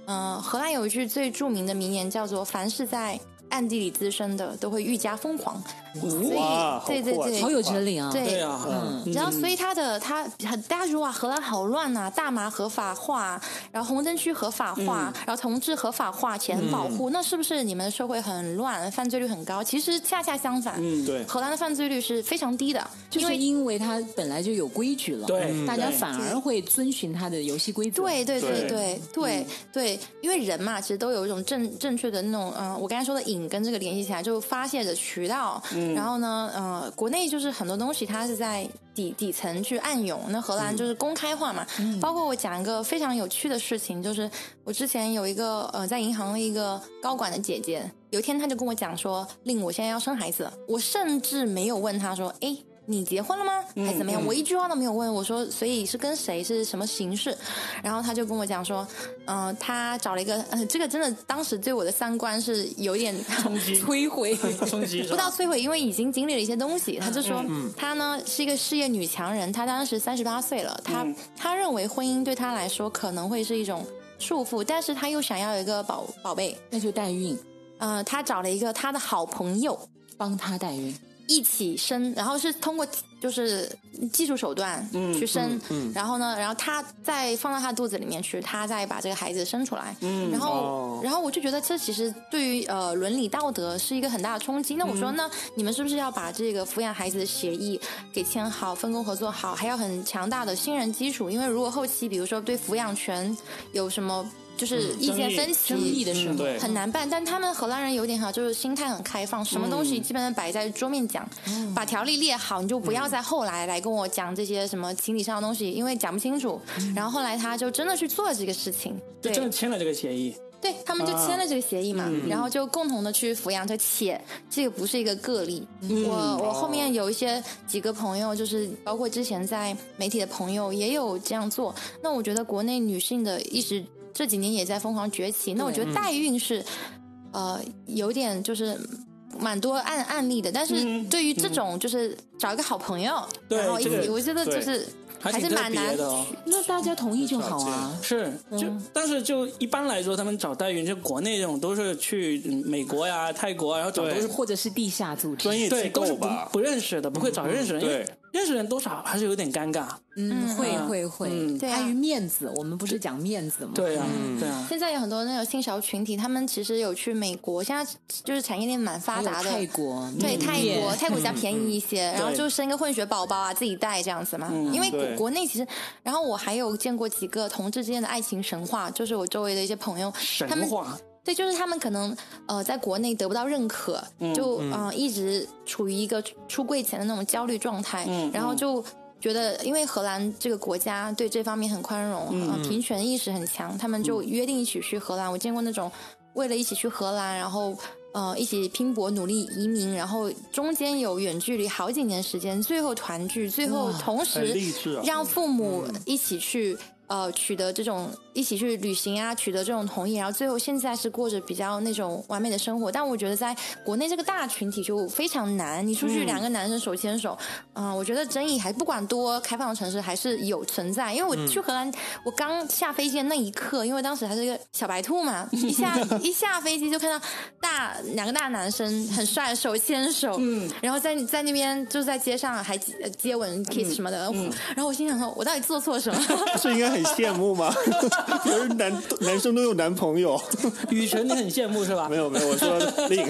嗯，荷兰有一句最著名的名言叫做“凡是在暗地里滋生的，都会愈加疯狂”。哇，对对对，好有哲理啊！对啊，嗯，然后所以他的他很，大家说哇，荷兰好乱呐，大麻合法化，然后红灯区合法化，然后同志合法化，且很保护，那是不是你们的社会很乱，犯罪率很高？其实恰恰相反，嗯，对，荷兰的犯罪率是非常低的，就是因为它本来就有规矩了，对，大家反而会遵循它的游戏规则。对对对对对对，因为人嘛，其实都有一种正正确的那种，嗯，我刚才说的瘾跟这个联系起来，就发泄的渠道。然后呢，呃，国内就是很多东西它是在底底层去暗涌，那荷兰就是公开化嘛。包括我讲一个非常有趣的事情，就是我之前有一个呃在银行的一个高管的姐姐，有一天她就跟我讲说，令我现在要生孩子，我甚至没有问她说，哎。你结婚了吗？还是怎么样？我一句话都没有问。我说，所以是跟谁？是什么形式？然后他就跟我讲说，嗯，他找了一个，嗯，这个真的当时对我的三观是有点冲击、摧毁、冲击，不到摧毁，因为已经经历了一些东西。他就说，嗯他呢是一个事业女强人，他当时三十八岁了，他他认为婚姻对他来说可能会是一种束缚，但是他又想要一个宝宝贝，那就代孕。嗯，他找了一个他的好朋友帮他代孕。一起生，然后是通过就是技术手段去生，然后呢，然后他再放到他肚子里面去，他再把这个孩子生出来，然后哦然后我就觉得这其实对于呃伦理道德是一个很大的冲击。那我说，那你们是不是要把这个抚养孩子的协议给签好，分工合作好，还要很强大的信任基础？因为如果后期比如说对抚养权有什么就是意见分歧、争议的时候，很难办，但他们荷兰人有点好，就是心态很开放，什么东西基本上摆在桌面讲，把条例列好，你就不要再后来来跟我讲这些什么情理上的东西，因为讲不清楚。然后后来他就真的去做了这个事情，就对真的签了这个协议。对他们就签了这个协议嘛，然后就共同的去抚养他，且这个不是一个个例。我我后面有一些几个朋友，就是包括之前在媒体的朋友也有这样做。那我觉得国内女性的意识这几年也在疯狂崛起。那我觉得代孕是，呃，有点就是。蛮多案案例的，但是对于这种就是找一个好朋友，对然后一起，这个我觉得就是还是蛮难的哦。那大家同意就好啊。是，就、嗯但是就一般来说，他们找代孕，就国内这种都是去嗯美国呀、泰国啊，然后找都是或者是地下组织，专业机构吧，不认识的，不会找认识人，因为对认识人多少还是有点尴尬。嗯，会嗯会会，嗯对啊碍于面子，我们不是讲面子吗？对啊，对啊，现在有很多那种性少群体，他们其实有去美国，现在就是产业链蛮发达的。泰国，对泰国，泰国比较便宜一些，然后就生个混血宝宝啊，自己带这样子嘛。因为国国内其实，然后我还有见过几个同志之间的爱情神话，就是我周围的一些朋友，他们神话。对，就是他们可能呃在国内得不到认可，就嗯、呃一直处于一个出柜前的那种焦虑状态，嗯然后就觉得因为荷兰这个国家对这方面很宽容，嗯呃平权意识很强，他们就约定一起去荷兰。我见过那种为了一起去荷兰，然后。呃，一起拼搏努力移民，然后中间有远距离好几年时间，最后团聚，最后同时让父母一起去、呃取得这种一起去旅行啊，取得这种同意，然后最后现在是过着比较那种完美的生活。但我觉得在国内这个大群体就非常难，你出去两个男生手牵手，嗯、我觉得争议还不管多开放的城市还是有存在。因为我去荷兰，我刚下飞机的那一刻，因为当时还是一个小白兔嘛，一下一下飞机就看到大两个大男生很帅，手牵手，嗯，然后在在那边就是在街上还接接吻 kiss 什么的，然后我心想说，我到底做错什么？不 是应该很羡慕吗？别人男男生都有男朋友，雨辰，你很羡慕是吧？没有没有，我说另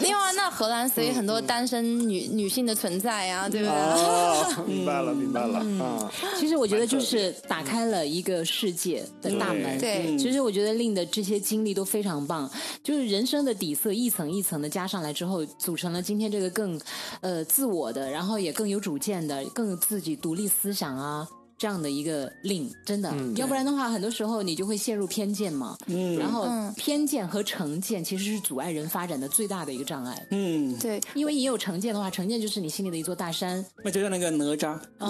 没有啊，那荷兰所以很多单身女、女性的存在啊，对不对？哦，明白了明白了啊，其实我觉得就是打开了一个世界的大门。对其实我觉得令的这些经历都非常棒，就是人生的底色一层一层的加上来之后，组成了今天这个更呃自我的，然后也更有主见的，更有自己独立思想啊。这样的一个令，真的，要不然的话，很多时候你就会陷入偏见嘛。嗯，然后嗯。偏见和成见其实是阻碍人发展的最大的一个障碍。嗯，对，因为你有成见的话，成见就是你心里的一座大山。那就像那个哪吒，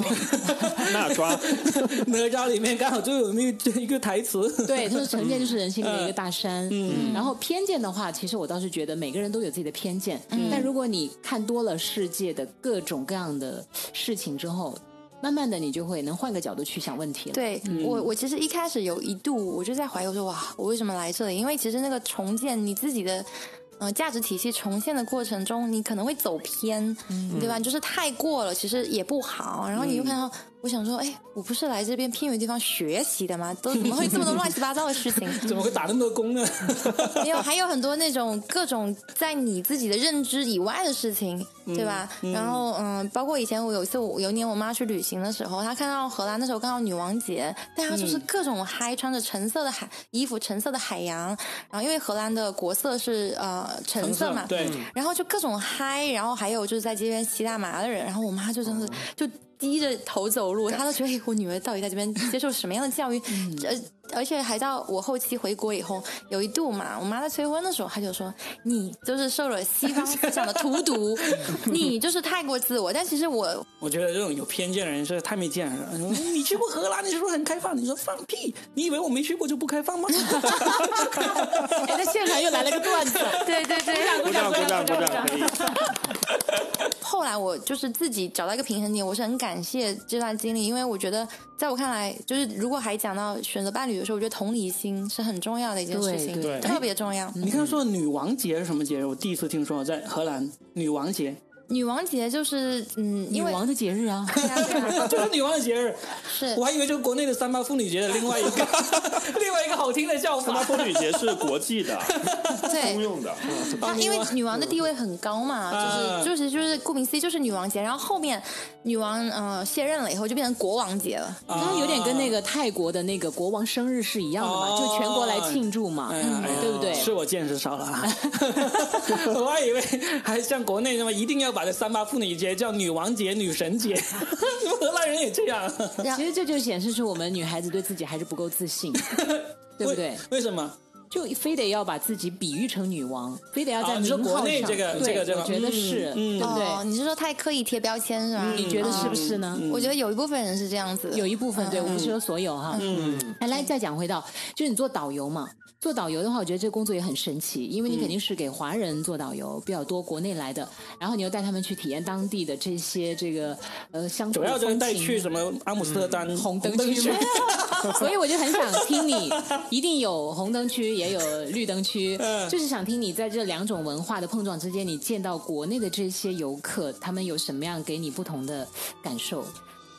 哪吒 哪吒里面刚好就有那个一个台词，对，就是成见就是人心里的一个大山。嗯，然后偏见的话，其实我倒是觉得每个人都有自己的偏见，但如果你看多了世界的各种各样的事情之后，慢慢的你就会能换个角度去想问题了。，对、我，我其实一开始有一度我就在怀疑，我说哇，我为什么来这里？因为其实那个重建你自己的。呃，价值体系重现的过程中，你可能会走偏，对吧？就是太过了，其实也不好。然后你就看到，我想说，哎，我不是来这边偏远地方学习的吗？都怎么会这么多乱七八糟的事情？怎么会打那么多工呢？没有，还有很多那种各种在你自己的认知以外的事情，对吧？然后嗯，包括以前我有一次，我有一年我妈去旅行的时候，她看到荷兰那时候刚好女王节，大家就是各种嗨，穿着橙色的海衣服，橙色的海洋，然后因为荷兰的国色是呃橙色嘛，对，然后就各种嗨，然后还有就是在街边骑大麻的人，然后我妈就真的是就低着头走路，他都觉得哎，我女儿到底在这边接受什么样的教育？呃，而且还到我后期回国以后，有一度嘛，我妈在催婚的时候，她就说你就是受了西方思想的荼毒，你就是太过自我。但其实我我觉得这种有偏见的人是太没见识了。你去过荷兰，你说很开放，你说放屁！你以为我没去过就不开放吗？哎，那现场又来了个段子，对对对，鼓掌鼓掌鼓掌。后来我就是自己找到一个平衡点，我是很感谢这段经历，因为我觉得在我看来，就是如果还讲到选择伴侣的时候，我觉得同理心是很重要的一件事情，对对特别重要。你刚才说的女王节是什么节日？我第一次听说，在荷兰女王节。女王节就是嗯，因为女王的节日啊，对啊 对啊就是女王的节日，是我还以为就是国内的三八妇女节的另外一个 另外一个好听的叫法。三八妇女节是国际的，对通用的。嗯因为女王的地位很高嘛，嗯就是就是就是顾名思义就是女王节，然后后面女王呃卸任了以后就变成国王节了。它有点跟那个泰国的那个国王生日是一样的嘛，哦就全国来庆祝嘛，对不对？是我见识少了啊！我还以为还像国内那么一定要把这三八妇女节叫女王节、女神节，你们荷兰人也这样，其实这就显示出我们女孩子对自己还是不够自信，对不对？为什么？就非得要把自己比喻成女王，非得要在啊你说名号上。国内这个对这个这个我觉得嗯是，嗯对不对？哦，你是说太刻意贴标签是吧？你觉得是不是呢？我觉得有一部分人是这样子的，有一部分对，我不是说所有哈。嗯，来来，再讲回到，就是你做导游嘛，做导游的话，我觉得这个工作也很神奇，因为你肯定是给华人做导游比较多，国内来的，然后你又带他们去体验当地的这些这个呃乡土主要就是带去什么阿姆斯特丹红灯灯区？所以我就很想听你，一定有红灯区，也有绿灯区，嗯就是想听你在这两种文化的碰撞之间，你见到国内的这些游客，他们有什么样给你不同的感受？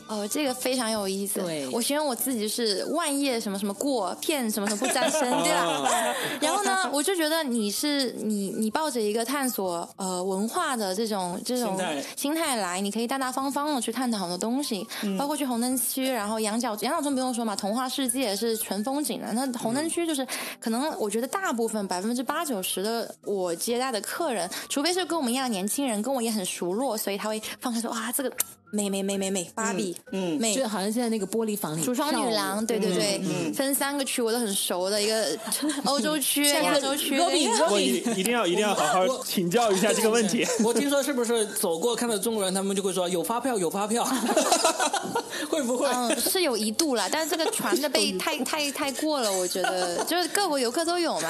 哦，这个非常有意思。对我形容我自己是万叶什么什么过，片什么什么不沾身，对吧？然后呢，我就觉得你是你你抱着一个探索呃文化的这种这种心态来，你可以大大方方的去探讨很多东西，包括去红灯区，然后羊角羊角村不用说嘛，童话世界是纯风景的。那红灯区就是可能我觉得大部分百分之八九十的我接待的客人，除非是跟我们一样的年轻人，跟我也很熟络，所以他会放开说哇这个美美美美美芭比，嗯。美。就好像现在那个玻璃房里橱窗女郎，对对对，分三个区我都很熟的，一个 欧洲区、亚洲区。Robin，我一一定要一定要好好请教一下这个问题。我听说是不是走过看到中国人，他们就会说有发票有发票，会不会？嗯，是有一度啦，但是这个传的被太太太过了，我觉得。就是各国游客都有嘛。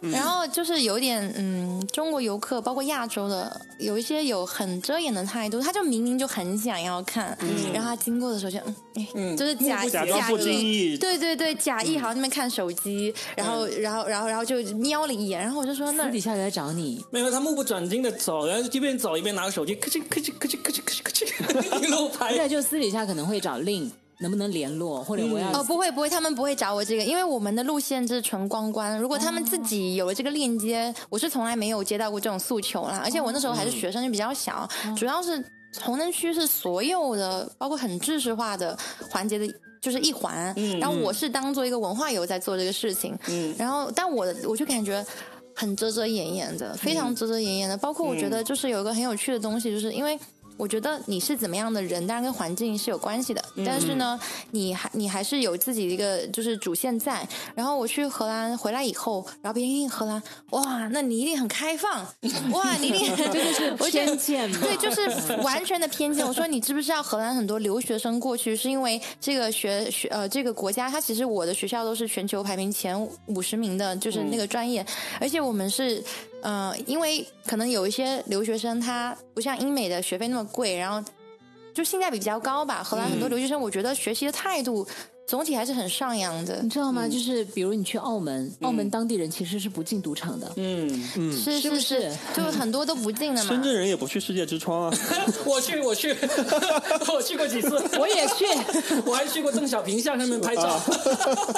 然后就是有点嗯，中国游客包括亚洲的，有一些有很遮掩的态度，他就明明就很想要看，然后他经过的时候就嗯，就是假假装不经意对对对，假意好像那边看手机，然后然后然后然后就瞄了一眼，然后我就说那私底下来找你，没有，他目不转睛的走，然后一边走一边拿个手机，咔叽咔叽咔叽咔叽咔叽咔叽，一路拍。对，就私底下可能会找令能不能联络，或者我要哦，不会不会，他们不会找我这个，因为我们的路线是纯观光。如果他们自己有了这个链接，我是从来没有接到过这种诉求啦。而且我那时候还是学生，就比较小，主要是红灯区是所有的，包括很知识化的环节的。就是一环，嗯然后我是当做一个文化游在做这个事情，嗯然后但我我就感觉很遮遮掩掩的，非常遮遮掩掩的。包括我觉得就是有一个很有趣的东西，就是因为我觉得你是怎么样的人，当然跟环境是有关系的，但是呢，你还你还是有自己的一个就是主线在。然后我去荷兰回来以后，然后别人一听荷兰，哇，那你一定很开放，哇，你一定这就是偏见嘛对，就是完全的偏见。我说你知不知道荷兰很多留学生过去是因为这个学学呃这个国家，它其实我的学校都是全球排名前五十名的，就是那个专业，而且我们是。呃，因为可能有一些留学生他不像英美的学费那么贵，然后就性价比比较高吧。荷兰很多留学生，我觉得学习的态度总体还是很上扬的你。知道吗？就是比如你去澳门，澳门当地人其实是不进赌场的。嗯，是是不是就很多都不进的嘛。深圳人也不去世界之窗啊，我去，我去，我去过几次，我也去，我还去过邓小平像上面拍照。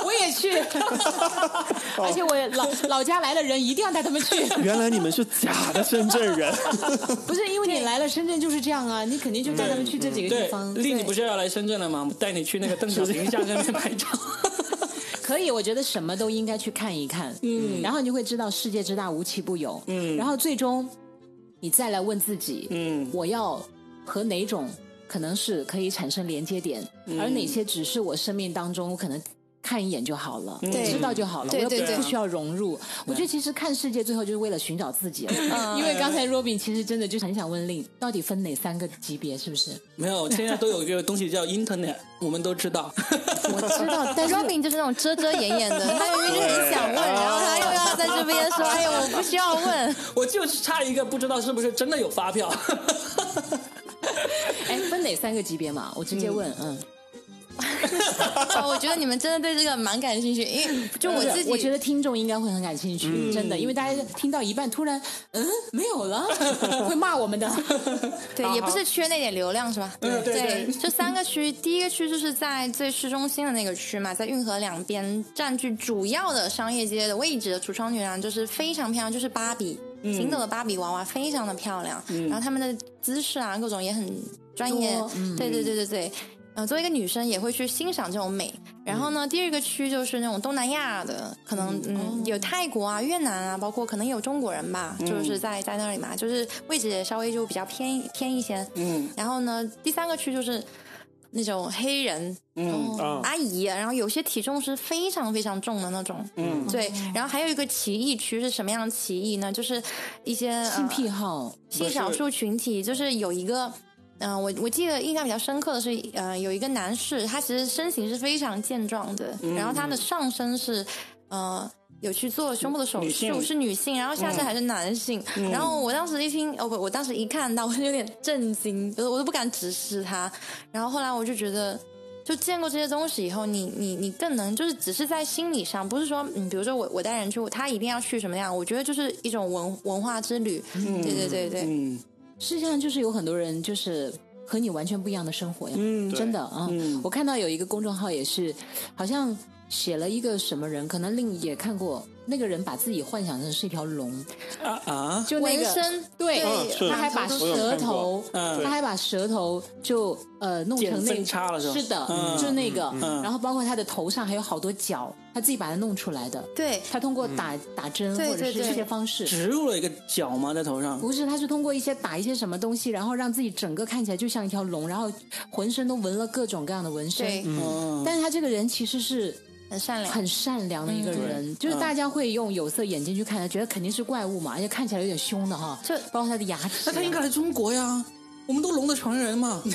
我也去，而且我老老家来的人一定要带他们去，原来你们是假的深圳人。不是因为你来了深圳就是这样啊，你肯定就带他们去这几个地方。，丽，你不是要来深圳了吗？带你去那个邓小平像上面拍照。可以，我觉得什么都应该去看一看，嗯，然后你就会知道世界之大无奇不有，嗯。然后最终你再来问自己，嗯。我要和哪种可能是可以产生连接点，嗯。而哪些只是我生命当中可能。看一眼就好了，我知道就好了，我又对对对不不需要融入。我觉得其实看世界最后就是为了寻找自己因为刚才 Robin 其实真的就很想问令，到底分哪三个级别？是不是？没有，现在都有一个东西叫 Internet，我们都知道。我知道，但是 Robin 就是那种遮遮掩掩的，他明明就很想问，然后他又要在这边说：“哎呀，我不需要问。我就是差一个不知道是不是真的有发票。哎，分哪三个级别嘛？我直接问，嗯，哦，我觉得你们真的对这个蛮感兴趣，因为就我自己，我觉得听众应该会很感兴趣，真的，因为大家听到一半突然嗯没有了，会骂我们的。对，也不是缺那点流量是吧？对对，这三个区，第一个区就是在最市中心的那个区嘛，在运河两边占据主要的商业街的位置的橱窗女郎就是非常漂亮，就是芭比。行走的芭比娃娃非常的漂亮，然后他们的姿势啊，各种也很专业。对对对对对，呃，作为一个女生也会去欣赏这种美。然后呢，第二个区就是那种东南亚的，可能嗯有泰国啊、越南啊，包括可能有中国人吧，就是在在那里嘛，就是位置也稍微就比较偏偏一些。嗯，然后呢，第三个区就是。那种黑人，嗯，阿姨，然后有些体重是非常非常重的那种，嗯，对，然后还有一个奇异区是什么样的奇异呢？就是一些性癖好、性少数群体，就是有一个，嗯，我我记得印象比较深刻的是，呃，有一个男士，他其实身形是非常健壮的，然后他的上身是，呃。有去做胸部的手术，是女性，然后下身还是男性。然后我当时一听，哦不，我当时一看到，我就有点震惊，我都不敢直视他。然后后来我就觉得，就见过这些东西以后，你你你更能就是只是在心理上，不是说，嗯，比如说我我带人去，他一定要去什么样？我觉得就是一种文文化之旅。对对对对，嗯，实际上就是有很多人就是和你完全不一样的生活呀，嗯，真的啊。我看到有一个公众号也是，好像。写了一个什么人？可能令也看过。那个人把自己幻想成是一条龙啊啊！就那个对，他还把舌头，他还把舌头就呃弄成那是的，就那个。然后包括他的头上还有好多角，他自己把它弄出来的。对，他通过打打针或者是这些方式植入了一个角吗？在头上？不是，他是通过一些打一些什么东西，然后让自己整个看起来就像一条龙，然后浑身都纹了各种各样的纹身。嗯，但是他这个人其实是。很善良，很善良的一个人，就是大家会用有色眼镜去看他，觉得肯定是怪物嘛，而且看起来有点凶的哈。这包括他的牙齿，那他应该来中国呀，我们都龙的传人嘛。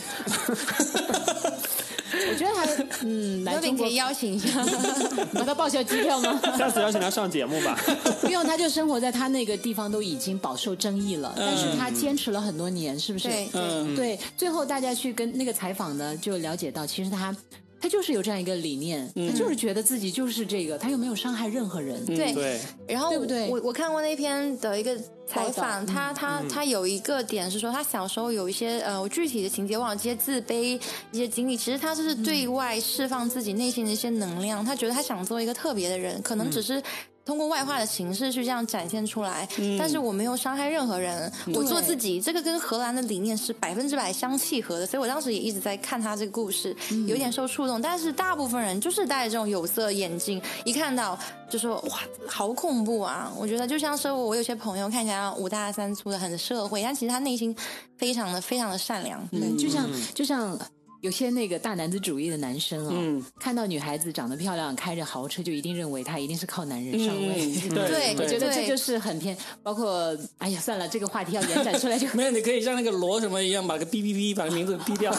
我觉得他嗯，来中国可以邀请一下，把他报销机票吗？下次邀请他上节目吧。不用，他就生活在他那个地方，都已经饱受争议了，但是他坚持了很多年，是不是？对对对，最后大家去跟那个采访呢，就了解到，其实他。他就是有这样一个理念，他就是觉得自己就是这个，他又没有伤害任何人。对，然后对不对？我我看过那篇的一个采访，他他他有一个点是说，他小时候有一些呃，我具体的情节忘了，一些自卑一些经历，其实他就是对外释放自己内心的一些能量。他觉得他想做一个特别的人，可能只是。通过外化的形式去这样展现出来，但是我没有伤害任何人，我做自己，这个跟荷兰的理念是百分之百相契合的，所以我当时也一直在看他这个故事，有点受触动。但是大部分人就是戴着这种有色眼镜，一看到就说哇，好恐怖啊！我觉得就像是我，我有些朋友看起来五大三粗的，很社会，但其实他内心非常的非常的善良，对，就像就像。有些那个大男子主义的男生啊，看到女孩子长得漂亮，开着豪车，就一定认为她一定是靠男人上位。对，我觉得这就是很偏。包括，哎呀，算了，这个话题要延展出来就没有。你可以像那个罗什么一样，把个哔哔哔，把个名字哔掉。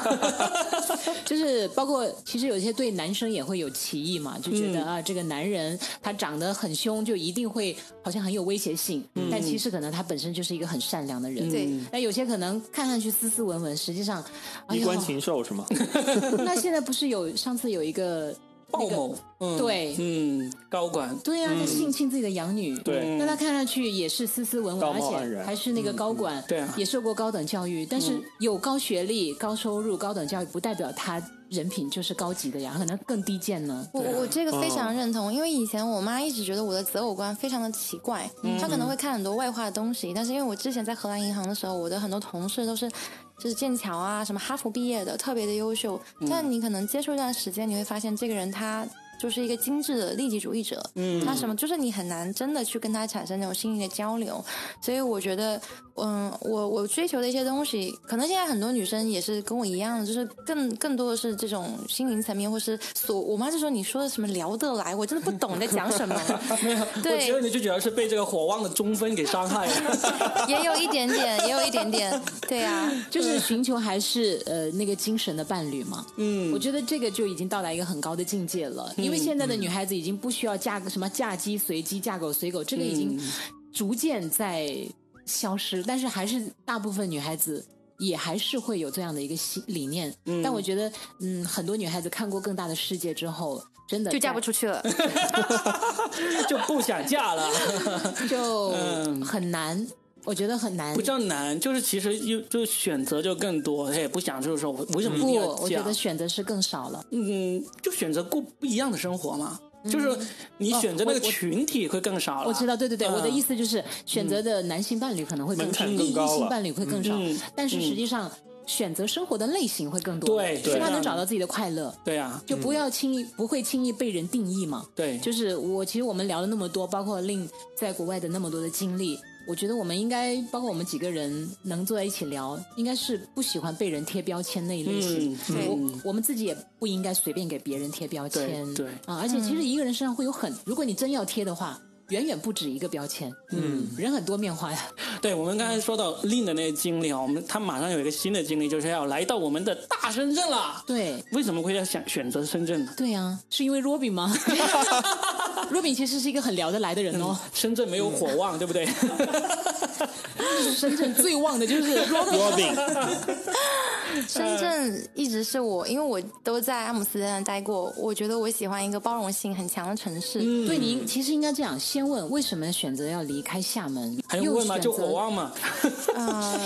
就是包括，其实有些对男生也会有歧义嘛，就觉得啊，这个男人他长得很凶，就一定会好像很有威胁性。但其实可能他本身就是一个很善良的人。对。那有些可能看上去斯斯文文，实际上衣冠禽兽是吗？那现在不是有上次有一个鲍某，对，嗯，高管，对啊，他性侵自己的养女，对，那他看上去也是斯斯文文，而且还是那个高管，对啊，也受过高等教育，但是有高学历、高收入、高等教育，不代表他人品就是高级的呀，可能更低贱呢。我我这个非常认同，因为以前我妈一直觉得我的择偶观非常的奇怪，她可能会看很多外化的东西，但是因为我之前在荷兰银行的时候，我的很多同事都是。就是剑桥啊，什么哈佛毕业的，特别的优秀。但你可能接触一段时间，你会发现这个人他。就是一个精致的利己主义者，嗯，他什么就是你很难真的去跟他产生那种心灵的交流，所以我觉得，嗯，我我追求的一些东西，可能现在很多女生也是跟我一样的，就是更更多的是这种心灵层面，或是所，我妈就说你说的什么聊得来，我真的不懂在讲什么。没有，我觉得你就主要是被这个火旺的中分给伤害了，也有一点点，也有一点点，对啊，就是寻求还是呃那个精神的伴侣嘛，嗯，我觉得这个就已经到达一个很高的境界了，因为。因为现在的女孩子已经不需要嫁个什么嫁鸡随鸡嫁狗随狗，这个已经逐渐在消失。但是还是大部分女孩子也还是会有这样的一个心理念。嗯但我觉得，嗯，很多女孩子看过更大的世界之后，真的就嫁不出去了。就不想嫁了，就很难。我觉得很难，不叫难，就是其实又就选择就更多，他也不想就是说我为什么不？我觉得选择是更少了。嗯，就选择过不一样的生活嘛，就是你选择那个群体会更少了。我知道，对对对，我的意思就是选择的男性伴侣可能会更少，异性伴侣会更少，但是实际上选择生活的类型会更多。对，是他能找到自己的快乐。对啊，就不要轻易不会轻易被人定义嘛。对，就是我其实我们聊了那么多，包括令在国外的那么多的经历。我觉得我们应该，包括我们几个人能坐在一起聊，应该是不喜欢被人贴标签那一类型。我我们自己也不应该随便给别人贴标签。对啊，而且其实一个人身上会有很，如果你真要贴的话。远远不止一个标签，嗯，人很多面化呀。对，我们刚才说到令的那个经历啊，我们他马上有一个新的经历，就是要来到我们的大深圳了。对，为什么会要想选择深圳呢？对呀，是因为 Robin 吗 Robin 其实是一个很聊得来的人哦。深圳没有火旺，对不对？深圳最旺的就是 Robin。深圳一直是我，因为我都在阿姆斯特丹待过，我觉得我喜欢一个包容性很强的城市。对，你其实应该这样。先问为什么选择要离开厦门？还用问吗？就火旺吗？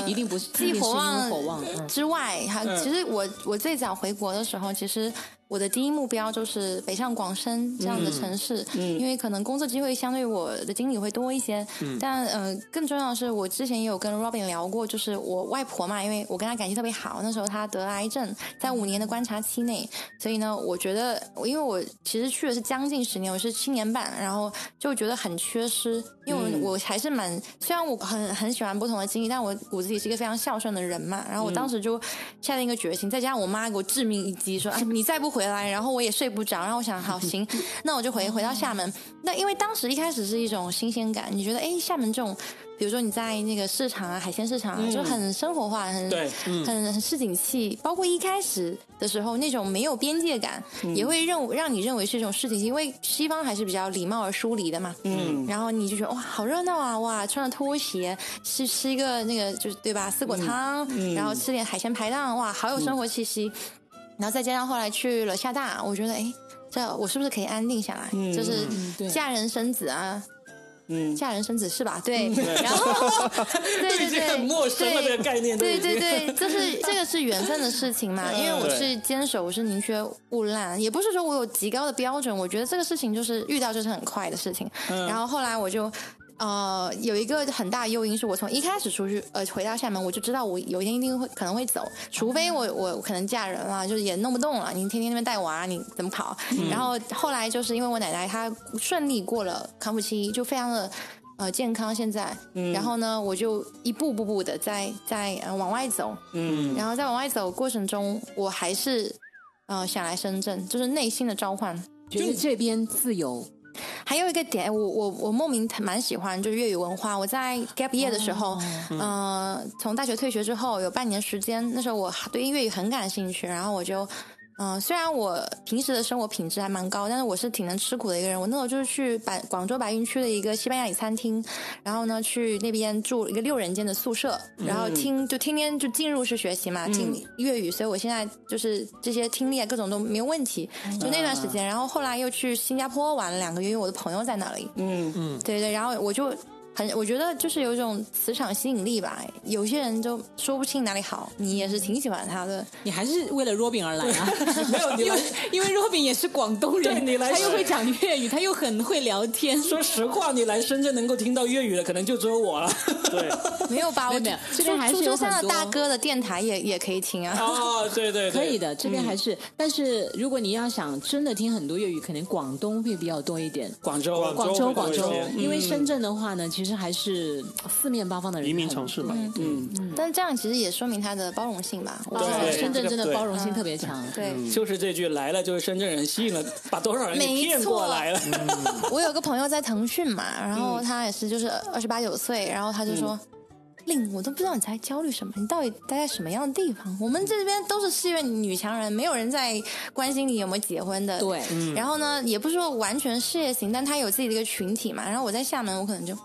一定不是，既火旺之外，还其实我我最早回国的时候，其实。我的第一目标就是北上广深这样的城市，因为可能工作机会相对我的经历会多一些。但呃，更重要的是，我之前也有跟 Robin 聊过，就是我外婆嘛，因为我跟她感情特别好，那时候她得了癌症，在五年的观察期内，所以呢，我觉得，因为我其实去的是将近十年，我是七年半，然后就觉得很缺失，因为我还是蛮，虽然我很很喜欢不同的经历，但我骨子里是一个非常孝顺的人嘛，然后我当时就下定一个决心，再加上我妈给我致命一击，说，啊，你再不回来，然后我也睡不着，然后我想，好行，那我就回回到厦门。那因为当时一开始是一种新鲜感，你觉得，哎，厦门这种，比如说你在那个市场啊，海鲜市场啊，就很生活化，很很很市井气。包括一开始的时候，那种没有边界感，也会认让你认为是一种市井气，因为西方还是比较礼貌而疏离的嘛。嗯，然后你就觉得哇，好热闹啊，哇，穿着拖鞋吃吃一个那个就是对吧，四果汤，然后吃点海鲜排档，哇，好有生活气息。然后再加上后来去了厦大，我觉得哎，这我是不是可以安定下来？就是嫁人生子啊，嗯，嫁人生子是吧？对，然后对 对对，很陌生的这个概念，对对对，就是这个是缘分的事情嘛。因为我是坚守，我是宁缺毋滥，也不是说我有极高的标准。我觉得这个事情就是遇到就是很快的事情。然后后来我就。呃，有一个很大诱因是我从一开始出去，呃，回到厦门，我就知道我有一天一定会可能会走，除非我我可能嫁人了，就是也弄不动了，你天天那边带娃，你怎么跑？然后后来就是因为我奶奶她顺利过了康复期，就非常的呃健康现在，然后呢，我就一步步步的在在往外走，嗯，然后在往外走过程中，我还是呃想来深圳，就是内心的召唤，觉得这边自由。还有一个点，我我我莫名蛮喜欢，就是粤语文化。我在 gap year 的时候，嗯，从大学退学之后有半年时间，那时候我对粤语很感兴趣，然后我就。嗯，虽然我平时的生活品质还蛮高，但是我是挺能吃苦的一个人。我那时候就是去白广州白云区的一个西班牙语餐厅，然后呢去那边住一个六人间的宿舍，然后听就天天就进入式学习嘛，听粤语，所以我现在就是这些听力啊各种都没有问题。就那段时间，然后后来又去新加坡玩了两个月，因为我的朋友在那里。嗯嗯，对对，然后我就。很，我觉得就是有一种磁场吸引力吧。有些人就说不清哪里好，你也是挺喜欢他的。你还是为了 Robin 而来啊？没有，因为因为 Robin 也是广东人，你来他又会讲粤语，他又很会聊天。说实话，你来深圳能够听到粤语的，可能就只有我了。对，没有吧？我没有，这边还是有很多大哥的电台也也可以听啊。哦，对对，可以的。这边还是，但是如果你要想真的听很多粤语，可能广东会比较多一点。广州，广州，广州。因为深圳的话呢，其实还是。四面八方的人，移民城市嘛，嗯，嗯但是这样其实也说明它的包容性吧。对，深圳真的包容性特别强。对，就是这句来了就是深圳人吸引了，把多少人骗过来了。我有个朋友在腾讯嘛，然后他也是就是二十八九岁，然后他就说：“令我都不知道你在焦虑什么，你到底待在什么样的地方？我们这边都是事业女强人，没有人在关心你有没有结婚的。对，然后呢，也不是说完全事业型，但他有自己的一个群体嘛。然后我在厦门，我可能就。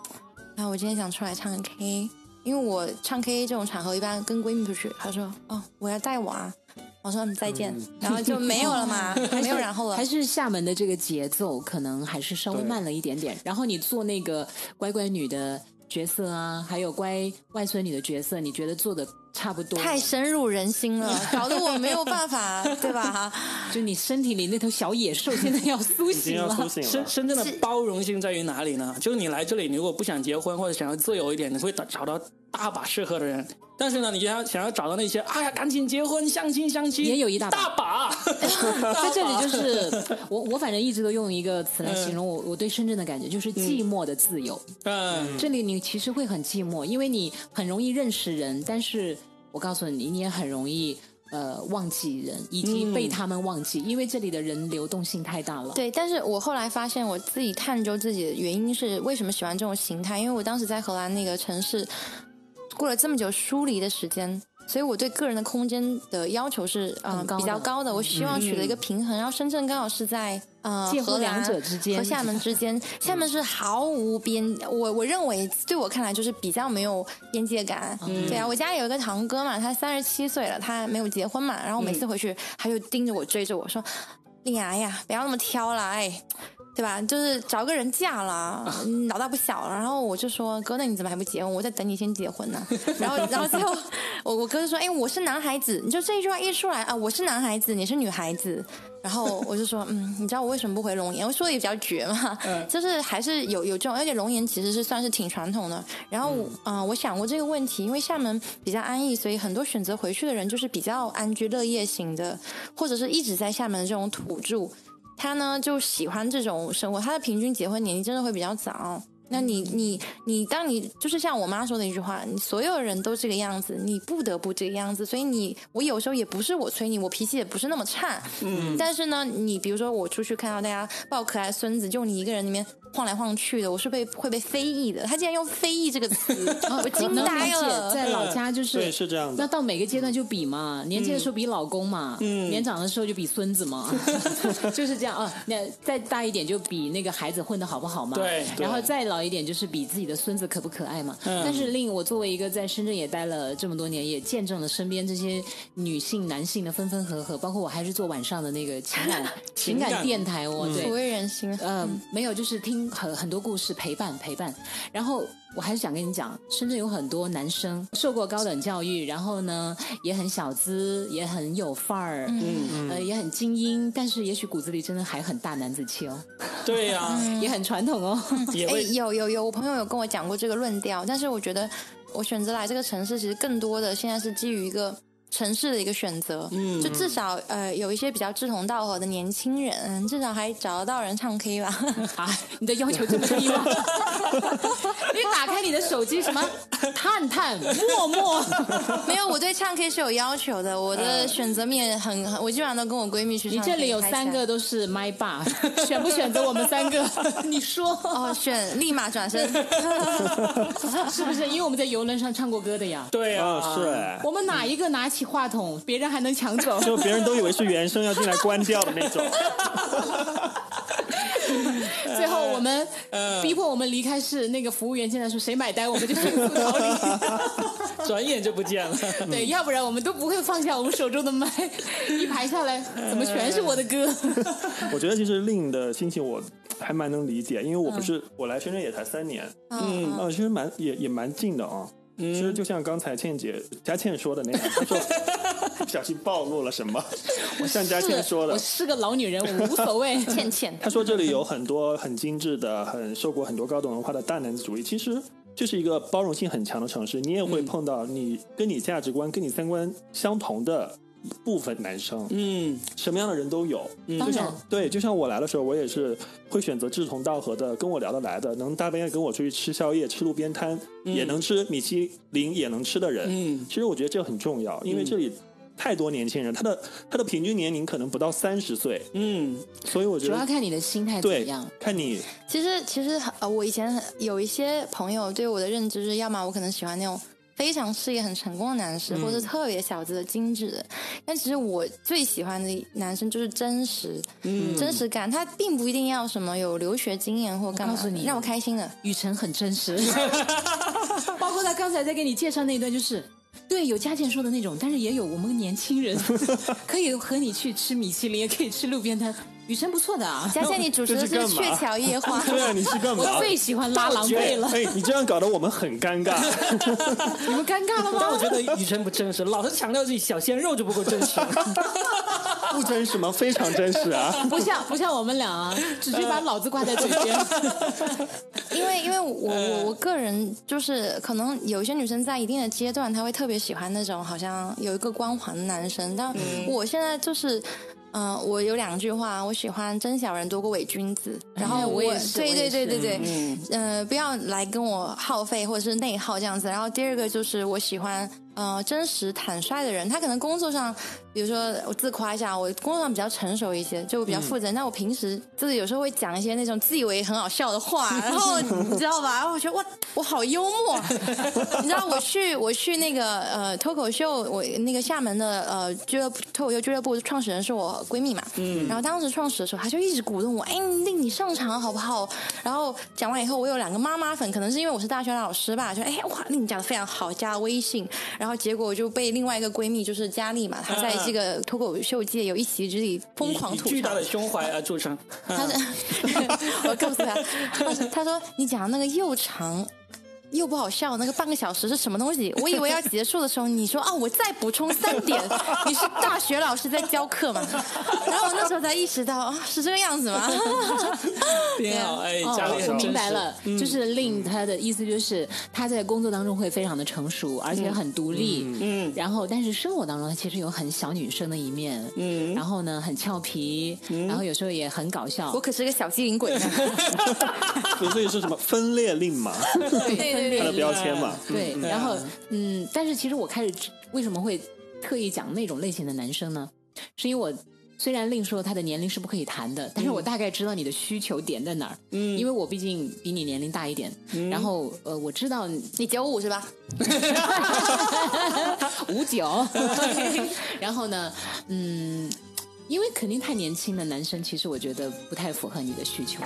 然后我今天想出来唱个 K，因为我唱 K 这种场合一般跟闺蜜出去，她说哦我要带我啊，我说嗯再见，然后就没有了嘛，没有然后了还。是厦门的这个节奏可能还是稍微慢了一点点。然后你做那个乖乖女的角色啊，还有乖外孙女的角色，你觉得做的差不多？太深入人心了，搞得我没有办法，对吧？哈就你身体里那头小野兽现在要苏醒了。要苏醒了。深深圳的包容性在于哪里呢？就是你来这里，你如果不想结婚或者想要自由一点，你会找找到大把适合的人。但是呢，你要想要找到那些，哎呀，赶紧结婚相亲相亲，也有一大把大把。在这里就是 我，我反正一直都用一个词来形容我我对深圳的感觉，就是寂寞的自由。嗯，这里你其实会很寂寞，因为你很容易认识人，但是我告诉你，你也很容易呃忘记人，以及被他们忘记，因为这里的人流动性太大了。对，但是我后来发现，我自己探究自己的原因是为什么喜欢这种形态，因为我当时在荷兰那个城市过了这么久疏离的时间。所以我对个人的空间的要求是呃比较高的，我希望取得一个平衡。然后深圳刚好是在呃介乎荷兰两者之间和厦门之间，厦门是毫无边，我我认为对我看来就是比较没有边界感。对啊，我家有一个堂哥嘛，他三十七岁了，他没有结婚嘛，然后每次回去他就盯着我追着我说：“丽雅呀，不要那么挑了，哎。”对吧？就是找个人嫁了，嗯老大不小了。然后我就说：“哥，那你怎么还不结婚？我在等你先结婚呢。”然后，然后最后我我哥就说：“哎，我是男孩子。”你就这一句话一出来啊，我是男孩子，你是女孩子。然后我就说：“嗯，你知道我为什么不回龙岩？我说的也比较绝嘛，就是还是有有这种，而且龙岩其实是算是挺传统的。然后，嗯、我想过这个问题，因为厦门比较安逸，所以很多选择回去的人就是比较安居乐业型的，或者是一直在厦门的这种土著。他呢就喜欢这种生活，他的平均结婚年龄真的会比较早。那你你你，当你就是像我妈说的一句话，你所有人都这个样子，你不得不这个样子。所以你，我有时候也不是我催你，我脾气也不是那么差。嗯，但是呢，你比如说我出去看到大家抱可爱孙子，就你一个人里面晃来晃去的，我是被会被非议的。他竟然用非议这个词，我惊呆解，了。在老家就是对，是这样的。那到每个阶段就比嘛，年轻的时候比老公嘛，年长的时候就比孙子嘛，就是这样啊。那再大一点就比那个孩子混的好不好嘛，对然后再老一点就是比自己的孙子可不可爱嘛。但是令我作为一个在深圳也待了这么多年，也见证了身边这些女性、男性的分分合合，包括我还是做晚上的那个情感 情感感电台哦，对抚，慰人心。嗯，没有，就是听很很多故事，陪伴陪伴。然后我还是想跟你讲，深圳有很多男生受过高等教育，然后呢也很小资，也很有范儿，嗯。呃也很精英，但是也许骨子里真的还很大男子气哦，对呀、也很传统哦。有有有，我朋友有跟我讲过这个论调，但是我觉得我选择来这个城市，其实更多的现在是基于一个城市的一个选择，嗯，就至少呃有一些比较志同道合的年轻人，至少还找得到人唱 K 吧。啊，你的要求这么低吗？你打开你的手机，什么 探探、陌陌，没有，我对唱 K 是有要求的，我的选择面很，很我基本上都跟我闺蜜去唱你。这里有三个都是麦霸，选不选择我们三个？你说哦，选立马转身。是不是？因为我们在游轮上唱过歌的呀。对呀、啊，是哎，我们哪一个拿起话筒，别人还能抢走？就别人都以为是原声要进来关掉的那种。最后我们逼迫我们离开是，那个服务员进来说谁买单，我们就迅速逃离。转眼就不见了。对，要不然我们都不会放下我们手中的麦。一排下来，怎么全是我的歌？我觉得其实令的心情我还蛮能理解，因为我不是、我来深圳也才三年，嗯，呃，其实蛮也也蛮近的啊。其实就像刚才倩姐佳倩说的那样，她说 不小心暴露了什么。我像佳倩说的我，是个老女人，我无所谓。倩倩，她说这里有很多很精致的、很受过很多高等文化的大男子主义，其实这是一个包容性很强的城市，你也会碰到你跟你价值观、跟你三观相同的部分男生，嗯，什么样的人都有。嗯，就像，对，就像我来的时候，我也是会选择志同道合的，跟我聊得来的，能大半夜跟我出去吃宵夜、吃路边摊，也能吃米其林也能吃的人。嗯其实我觉得这很重要，因为这里太多年轻人，他的他的平均年龄可能不到三十岁，嗯，所以我觉得主要看你的心态怎么样。，看你其实其实呃，我以前有一些朋友对我的认知是，要么我可能喜欢那种非常事业很成功的男士，或者是特别小资的、精致的。但其实我最喜欢的男生就是真实，嗯，真实感。他并不一定要什么有留学经验或干嘛，我告诉你让我开心的。雨辰很真实，包括包括他刚才在给你介绍那一段，就是对有嘉健说的那种，但是也有我们年轻人 可以和你去吃米其林，也可以吃路边摊。雨辰不错的啊，佳倩，你主持的是《鹊桥夜话》。对啊，你是干嘛？我最喜欢拉郎狈了。哎，你这样搞得我们很尴尬。你们尴尬了吗？但我觉得雨辰不真实，老是强调自己小鲜肉就不够真实。不真实吗？非常真实啊！不像不像我们俩啊，只是把老子挂在嘴边。因为因为我我我个人就是可能有一些女生在一定的阶段，她会特别喜欢那种好像有一个光环的男生，但我现在就是。嗯，我有两句话，我喜欢真小人多过伪君子。然后我也是，对对对对对，嗯，呃，不要来跟我耗费或者是内耗这样子。然后第二个就是我喜欢。呃，真实坦率的人，他可能工作上，比如说我自夸一下，我工作上比较成熟一些，就比较负责。但我平时就是有时候会讲一些那种自以为很好笑的话，然后你知道吧？然后我觉得哇，我好幽默。你知道我去我去那个呃脱口秀，我那个厦门的呃俱乐部脱口秀俱乐部创始人是我闺蜜嘛，嗯，然后当时创始的时候，她就一直鼓动我，哎，令你上场好不好？然后讲完以后，我有两个妈妈粉，可能是因为我是大学老师吧，就哎哇，令你讲的非常好，加微信。然后结果我就被另外一个闺蜜，就是佳丽嘛，她在这个脱口秀界有一席之地，疯狂吐槽。巨大的胸怀而著称。他是，我告诉他，他说你讲那个又长。又不好笑，那个半个小时是什么东西？我以为要结束的时候，你说啊，我再补充三点。你是大学老师在教课吗？然后我那时候才意识到啊，是这个样子吗？天啊，哎，家里我明白了，就是令他的意思就是他在工作当中会非常的成熟，而且很独立。嗯，然后但是生活当中他其实有很小女生的一面。嗯，然后呢很俏皮，然后有时候也很搞笑。我可是个小机灵鬼。所以是什么分裂令嘛？对。他的标签嘛，对，然后嗯，但是其实我开始为什么会特意讲那种类型的男生呢？是因为我虽然另说他的年龄是不可以谈的，但是我大概知道你的需求点在哪儿。嗯，因为我毕竟比你年龄大一点，然后呃，我知道你九五是吧？五九。然后呢，嗯，因为肯定太年轻的男生，其实我觉得不太符合你的需求。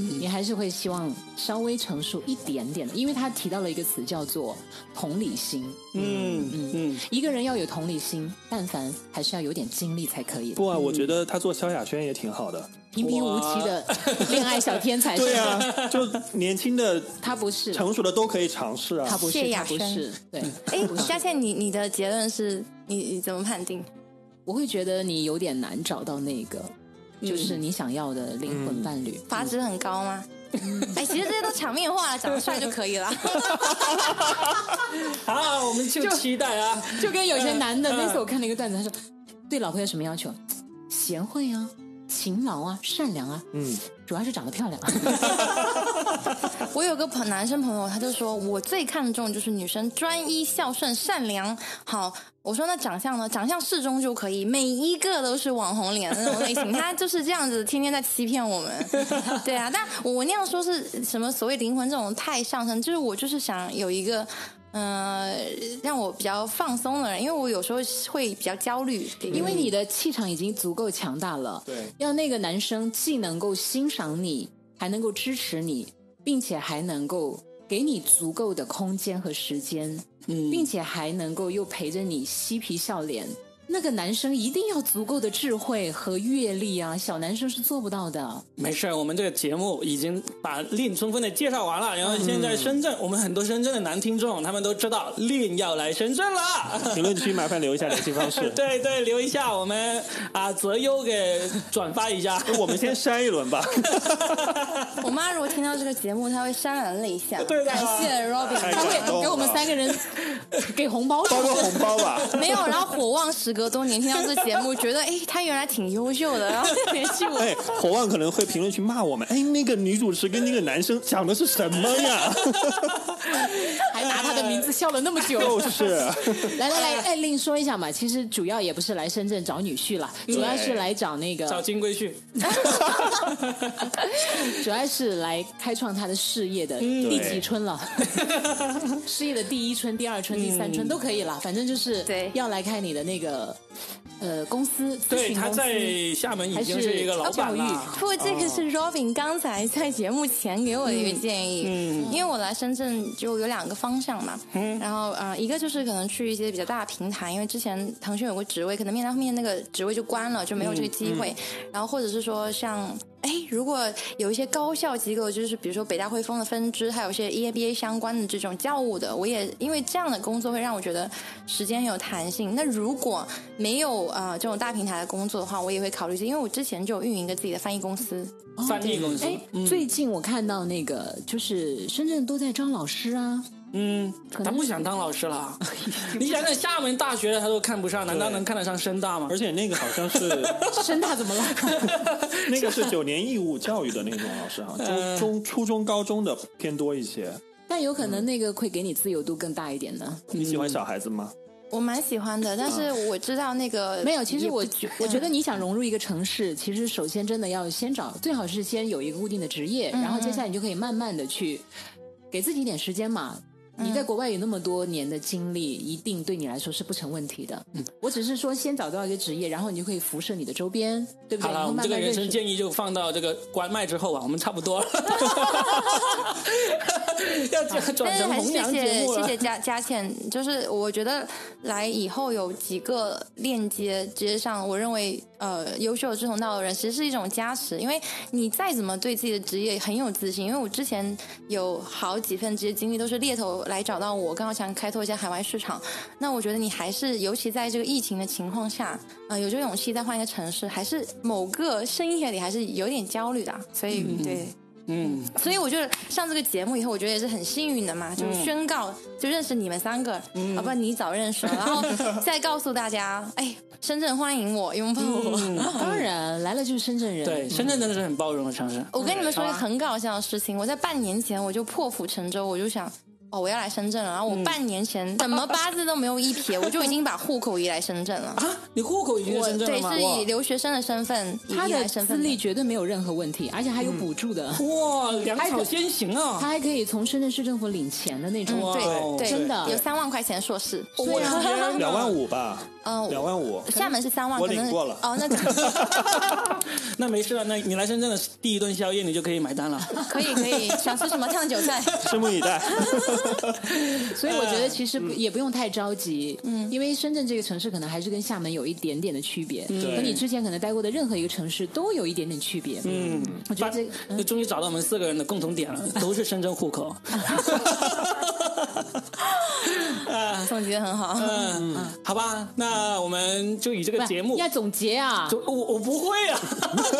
你还是会希望稍微成熟一点点的，因为他提到了一个词叫做同理心。嗯嗯嗯，一个人要有同理心，但凡还是要有点经历才可以。不啊，我觉得他做萧亚轩也挺好的，平平无奇的 恋爱小天才。对啊，就年轻的 他不是成熟的都可以尝试啊。他不是，他不是。对，哎，佳倩，你你的结论是你你怎么判定？我会觉得你有点难找到那个。就是你想要的灵魂伴侣，阀值很高吗？哎，其实这些都场面话，长得帅就可以了。好，我们就期待啊！就跟有些男的，那次我看了一个段子，他说对老婆有什么要求？贤惠啊，勤劳啊，善良啊。嗯，主要是长得漂亮。我有个朋男生朋友，他就说我最看重就是女生专一、孝顺、善良。好。我说那长相呢？长相适中就可以，每一个都是网红脸的那种类型，他就是这样子，天天在欺骗我们。对啊，但我那样说是什么所谓灵魂这种太上升，就是我就是想有一个嗯让我比较放松的人，因为我有时候会比较焦虑，因为你的气场已经足够强大了。对，要那个男生既能够欣赏你，还能够支持你，并且还能够给你足够的空间和时间。并且还能够又陪着你嬉皮笑脸。那个男生一定要足够的智慧和阅历啊，小男生是做不到的。没事我们这个节目已经把令充分的介绍完了，然后现在深圳，我们很多深圳的男听众，他们都知道令要来深圳了。评论区麻烦留一下联系方式。对对，留一下，我们啊择优给转发一下。我们先删一轮吧。我妈如果听到这个节目，她会潸然泪下。对，感谢 Robin，她会给我们三个人给红包，包个红包吧。没有，然后火旺时。隔多年听到这节目，觉得哎，他原来挺优秀的，然后联系我。哎，火旺可能会评论区骂我们。哎，那个女主持跟那个男生讲的是什么呀？还拿他的名字笑了那么久。就是。来 来来，哎，另说一下嘛，其实主要也不是来深圳找女婿了，主要是来找那个 找金龟婿。主要是来开创他的事业的第几春了？事业的第一春、第二春、第三春都可以了，反正就是对要来开你的那个。呃公司咨对，询公司，他在厦门已经还是一个老板教育了。不过这个是 Robin 刚才在节目前给我的一个建议，嗯。因为我来深圳就有两个方向嘛，然后呃，一个就是可能去一些比较大的平台，因为之前腾讯有个职位，可能面到后面那个职位就关了，就没有这个机会，然后或者是说像。哎，如果有一些高校机构，就是比如说北大汇丰的分支，还有一些 E EABA 相关的这种教务的，我也因为这样的工作会让我觉得时间很有弹性。那如果没有呃这种大平台的工作的话，我也会考虑这，因为我之前就有运营一个自己的翻译公司。翻译公司，哎，最近我看到那个就是深圳都在招老师啊，嗯，他不想当老师了。你想想，厦门大学的他都看不上，难道能看得上深大吗而？且那个好像是 深大怎么了？那个是九年义务教育的那种老师哈，中中初中高中的偏多一些。但有可能那个会给你自由度更大一点呢。你喜欢小孩子吗？我蛮喜欢的，但是我知道那个没有，其实我觉我觉得你想融入一个城市，其实首先真的要先找，最好是先有一个固定的职业，然后接下来你就可以慢慢的去给自己一点时间嘛。你在国外有那么多年的经历，一定对你来说是不成问题的。嗯，我只是说先找到一个职业，然后你就可以辐射你的周边，对不对？好了，我们这个人。生建议就放到这个关麦之后啊，我们差不多了，要转成红娘节目了。谢谢谢佳 佳倩，就是我觉得来以后有几个链接，直接上我认为呃优秀的志同道合的人，其实是一种加持，因为你再怎么对自己的职业很有自信，因为我之前有好几份职业经历都是猎头来找到我，刚好想开拓一下海外市场，那我觉得你还是尤其在这个疫情的情况下，呃有这个勇气再换一个城市，还是某个深夜里还是有点焦虑的啊，所以、对。嗯，所以我就上这个节目以后，我觉得也是很幸运的嘛，就宣告就认识你们三个，啊不，你早认识了，然后再告诉大家，哎，深圳欢迎我，拥抱我。当然来了就是深圳人，对，深圳真的是很包容的城市。我跟你们说一个很搞笑的事情，我在半年前我就破釜沉舟，我就想。哦，我要来深圳了。然后我半年前 什么八字都没有一撇，我就已经把户口移来深圳了。啊，你户口已经我在深圳了吗？对是以留学生的身份移他的资历绝对没有任何问题，而且还有补助的，哇，粮草先行啊他啊！还可以从深圳市政府领钱的那种。对对，真的有三万块钱硕士。对啊，两万五吧，嗯，两万五。厦门是三万，我可能领过了哦，那 那没事了，那你来深圳的第一顿宵夜你就可以买单了。可以可以，想吃什么烫韭菜？拭目以待。所以我觉得其实也不用太着急，嗯，因为深圳这个城市可能还是跟厦门有一点点的区别，嗯和你之前可能待过的任何一个城市都有一点点区别。嗯，我觉得这终于找到我们四个人的共同点了，都是深圳户口。总结得很好。嗯，好吧，那我们就以这个节目。要总结啊。我我不会啊，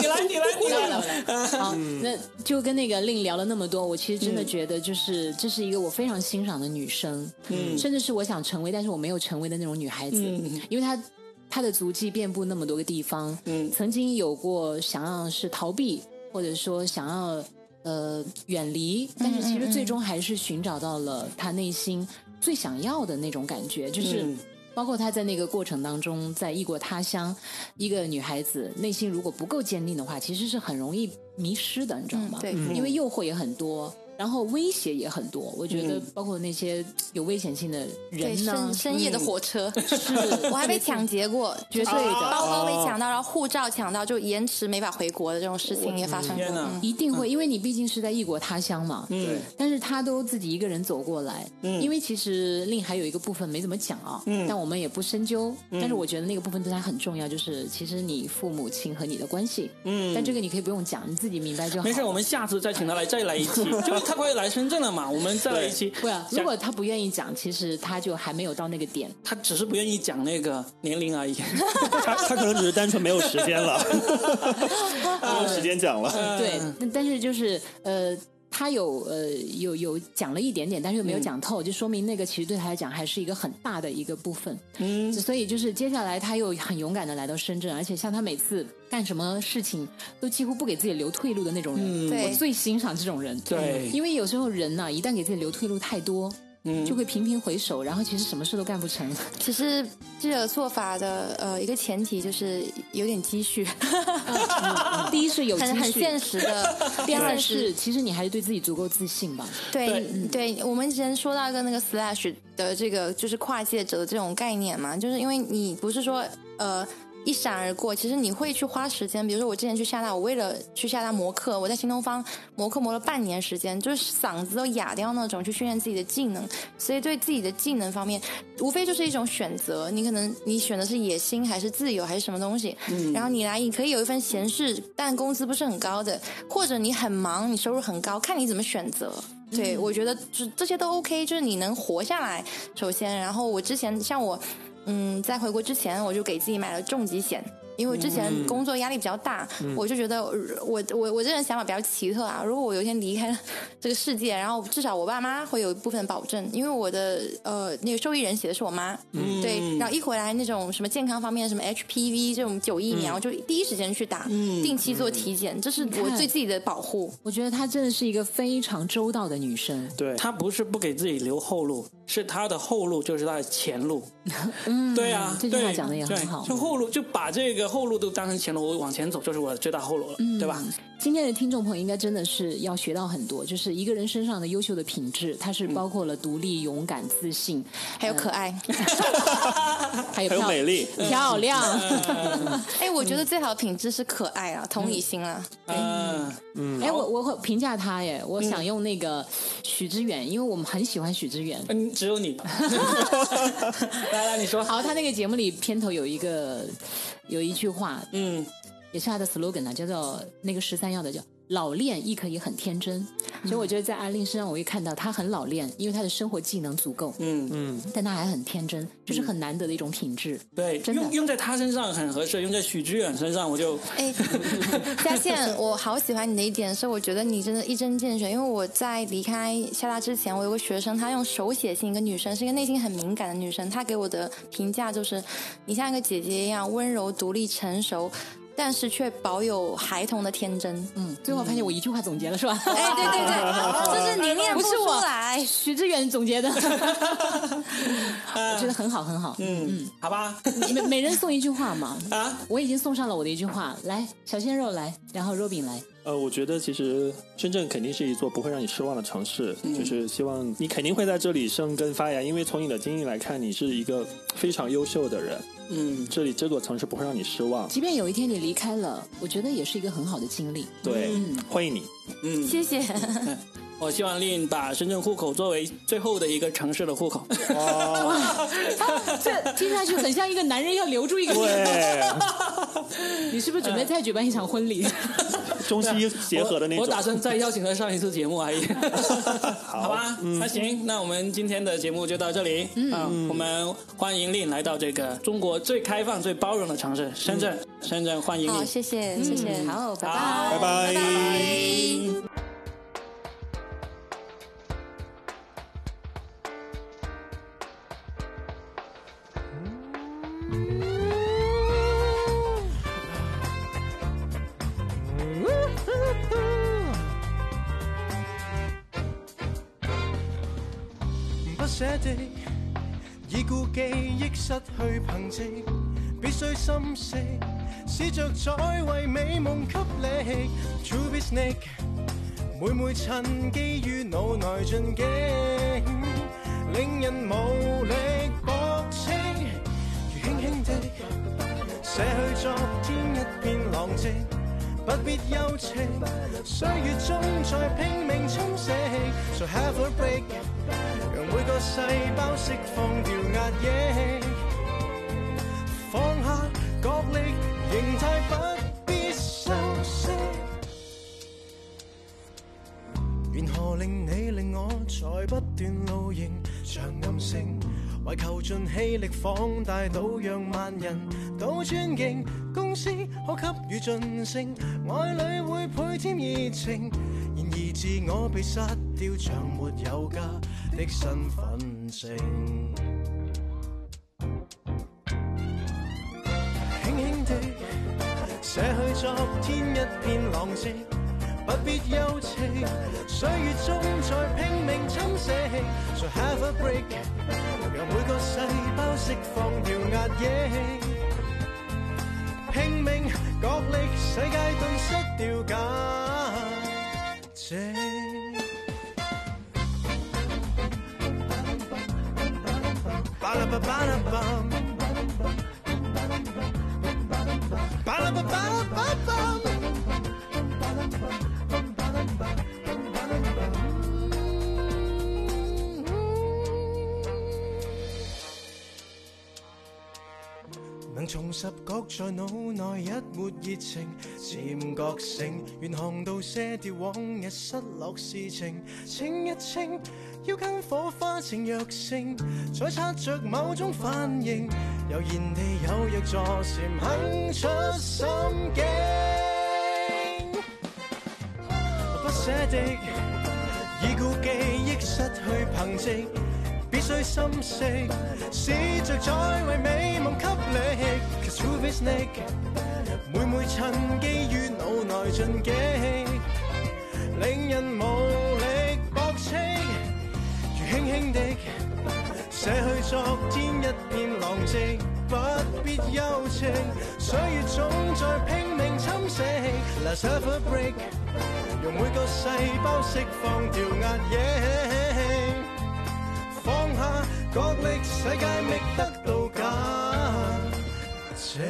你来你来你来。来来。好，那就跟那个令聊了那么多，我其实真的觉得，就是这是一个我非常欣赏的女生，嗯，甚至是我想成为，但是我没有成为的那种女孩子，嗯。因为她她的足迹遍布那么多个地方，嗯。曾经有过想要是逃避，或者说想要呃远离，但是其实最终还是寻找到了他内心最想要的那种感觉，就是。嗯包括他在那个过程当中，在异国他乡，一个女孩子内心如果不够坚定的话，其实是很容易迷失的，你知道吗？对，因为诱惑也很多，然后威胁也很多。我觉得包括那些有危险性的人呢深，深夜的火车，是我还被抢劫过，绝对的。包包被抢到，然后护照抢到，就延迟没法回国的这种事情也发生过。嗯一定会，因为你毕竟是在异国他乡嘛。嗯但是他都自己一个人走过来，嗯因为其实令还有一个部分没怎么讲啊，嗯但我们也不深究。但是我觉得那个部分对他很重要，就是其实你父母亲和你的关系。嗯但这个你可以不用讲，你自己明白就好。没事，我们下次再请他来再来一期，就是他快来深圳了嘛，我们再来一期。不啊，如果他不愿意讲，其实他就还没有到那个点。他只是不愿意讲那个年龄而已。他 他可能只是单纯没有时间了，没有时间讲了。对，但但是就是呃。他有呃有有讲了一点点，但是又没有讲透，就说明那个其实对他来讲还是一个很大的一个部分。嗯，所以就是接下来他又很勇敢的来到深圳，而且像他每次干什么事情都几乎不给自己留退路的那种人，嗯我最欣赏这种人。对因为有时候人呐、一旦给自己留退路太多，嗯就会频频回首，然后其实什么事都干不成。其实这个做法的呃一个前提就是有点积蓄，第一是有积很很，现实的。第二是其实你还是对自己足够自信吧。对对，我们之前说到一个那个 slash 的这个就是跨界者的这种概念嘛，就是因为你不是说呃一闪而过。其实你会去花时间，比如说我之前去厦大，我为了去厦大磨课，我在新东方磨课磨了半年时间，就是嗓子都哑掉那种，去训练自己的技能。所以对自己的技能方面，无非就是一种选择。你可能你选的是野心，还是自由，还是什么东西？然后你来，你可以有一份闲事，但工资不是很高的，或者你很忙，你收入很高，看你怎么选择。对，我觉得这这些都 OK，就是你能活下来，首先。然后我之前像我，嗯，在回国之前，我就给自己买了重疾险。因为之前工作压力比较大，我就觉得我我我这人想法比较奇特啊。如果我有一天离开了这个世界，然后至少我爸妈会有一部分保证，因为我的呃那个受益人写的是我妈，对。然后一回来那种什么健康方面什么 HPV 这种九疫苗，就第一时间去打，定期做体检，这是我对自己的保护。我觉得她真的是一个非常周到的女生。对，她不是不给自己留后路，是他的后路就是他的前路。嗯，对啊，这句话讲的也很好。就后路就把这个。后路都当成前路，我往前走就是我的最大后路了，对吧？今天的听众朋友应该真的是要学到很多，就是一个人身上的优秀的品质，它是包括了独立、勇敢、自信，还有可爱，还有还有美丽、漂亮。哎，我觉得最好的品质是可爱啊，同理心啊。嗯嗯。哎，我我会评价他耶，我想用那个许知远，因为我们很喜欢许知远。嗯，只有你。来来，你说。好，他那个节目里片头有一个有一句话，嗯。也是他的 slogan 呢，叫做那个十三幺的叫。老练亦可以很天真，所以我觉得在阿令身上，我会看到他很老练，因为他的生活技能足够。嗯嗯，但他还很天真，就是很难得的一种品质。对，真的用用在他身上很合适，用在许知远身上我就。哎，佳倩，我好喜欢你的一点是，我觉得你真的一针见血。因为我在离开厦大之前，我有个学生，他用手写信，一个女生，是一个内心很敏感的女生，她给我的评价就是，你像一个姐姐一样温柔、独立、成熟。但是却保有孩童的天真。嗯，最后发现我一句话总结了是吧？哎，对对对，这是你念不出来，徐志远总结的。我觉得很好很好。嗯嗯，好吧，每每人送一句话嘛。啊，我已经送上了我的一句话，来，小鲜肉来，然后若饼来。呃，我觉得其实深圳肯定是一座不会让你失望的城市，就是希望你肯定会在这里生根发芽，因为从你的经历来看，你是一个非常优秀的人。嗯，这里这座城市不会让你失望。即便有一天你离开了，我觉得也是一个很好的经历。对，欢迎你。嗯，谢谢。我希望令把深圳户口作为最后的一个城市的户口。哇，这听上去很像一个男人要留住一个女人。你是不是准备再举办一场婚礼？中西结合的那种。我打算再邀请他上一次节目而已。好吧，那行，那我们今天的节目就到这里。嗯，我们欢迎令来到这个中国最开放、最包容的城市——深圳。深圳欢迎你。好，谢谢，谢谢。好，拜拜，拜拜。捨的已故記憶失去憑藉，必須心息，試着再為美夢給力。To be snake，每每趁機於腦內進擊，令人無力駁斥。如輕輕的捨去昨天一片狼藉，不必憂戚，歲月中在拼命冲洗。So have a break。讓每個細胞釋放掉壓抑，放下角力形態，不必修飾。緣何令你令我在不斷露營，为求盡氣力放大到讓萬人都尊敬。公司可給予晉升，愛侶會倍添熱情。然而自我被殺掉，像沒有家的身份證。輕輕地捨去昨天一片狼藉，不必憂戚。歲月中再拼命侵蝕，So have a break，让每個細胞釋放掉壓抑。拼命角力，世界頓失掉假。Ba-da-ba-ba-da-bum 能重拾觉在脑内一抹热情，渐觉醒，愿看到些掉往日失落事情，清一清，要跟火花情若性，再擦着某种反应，悠然地有若坐禅，肯出心境，不舍的，已故记忆失去凭藉。必须心息，试着再为美梦给力。Cause truth is naked，每每趁机于脑内进击，令人无力驳斥。如轻轻的舍去昨天一片狼藉，不必忧情。岁月总在拼命侵蚀。Let's have a break，用每个细胞释放掉压抑。角力，世界觅得到价值。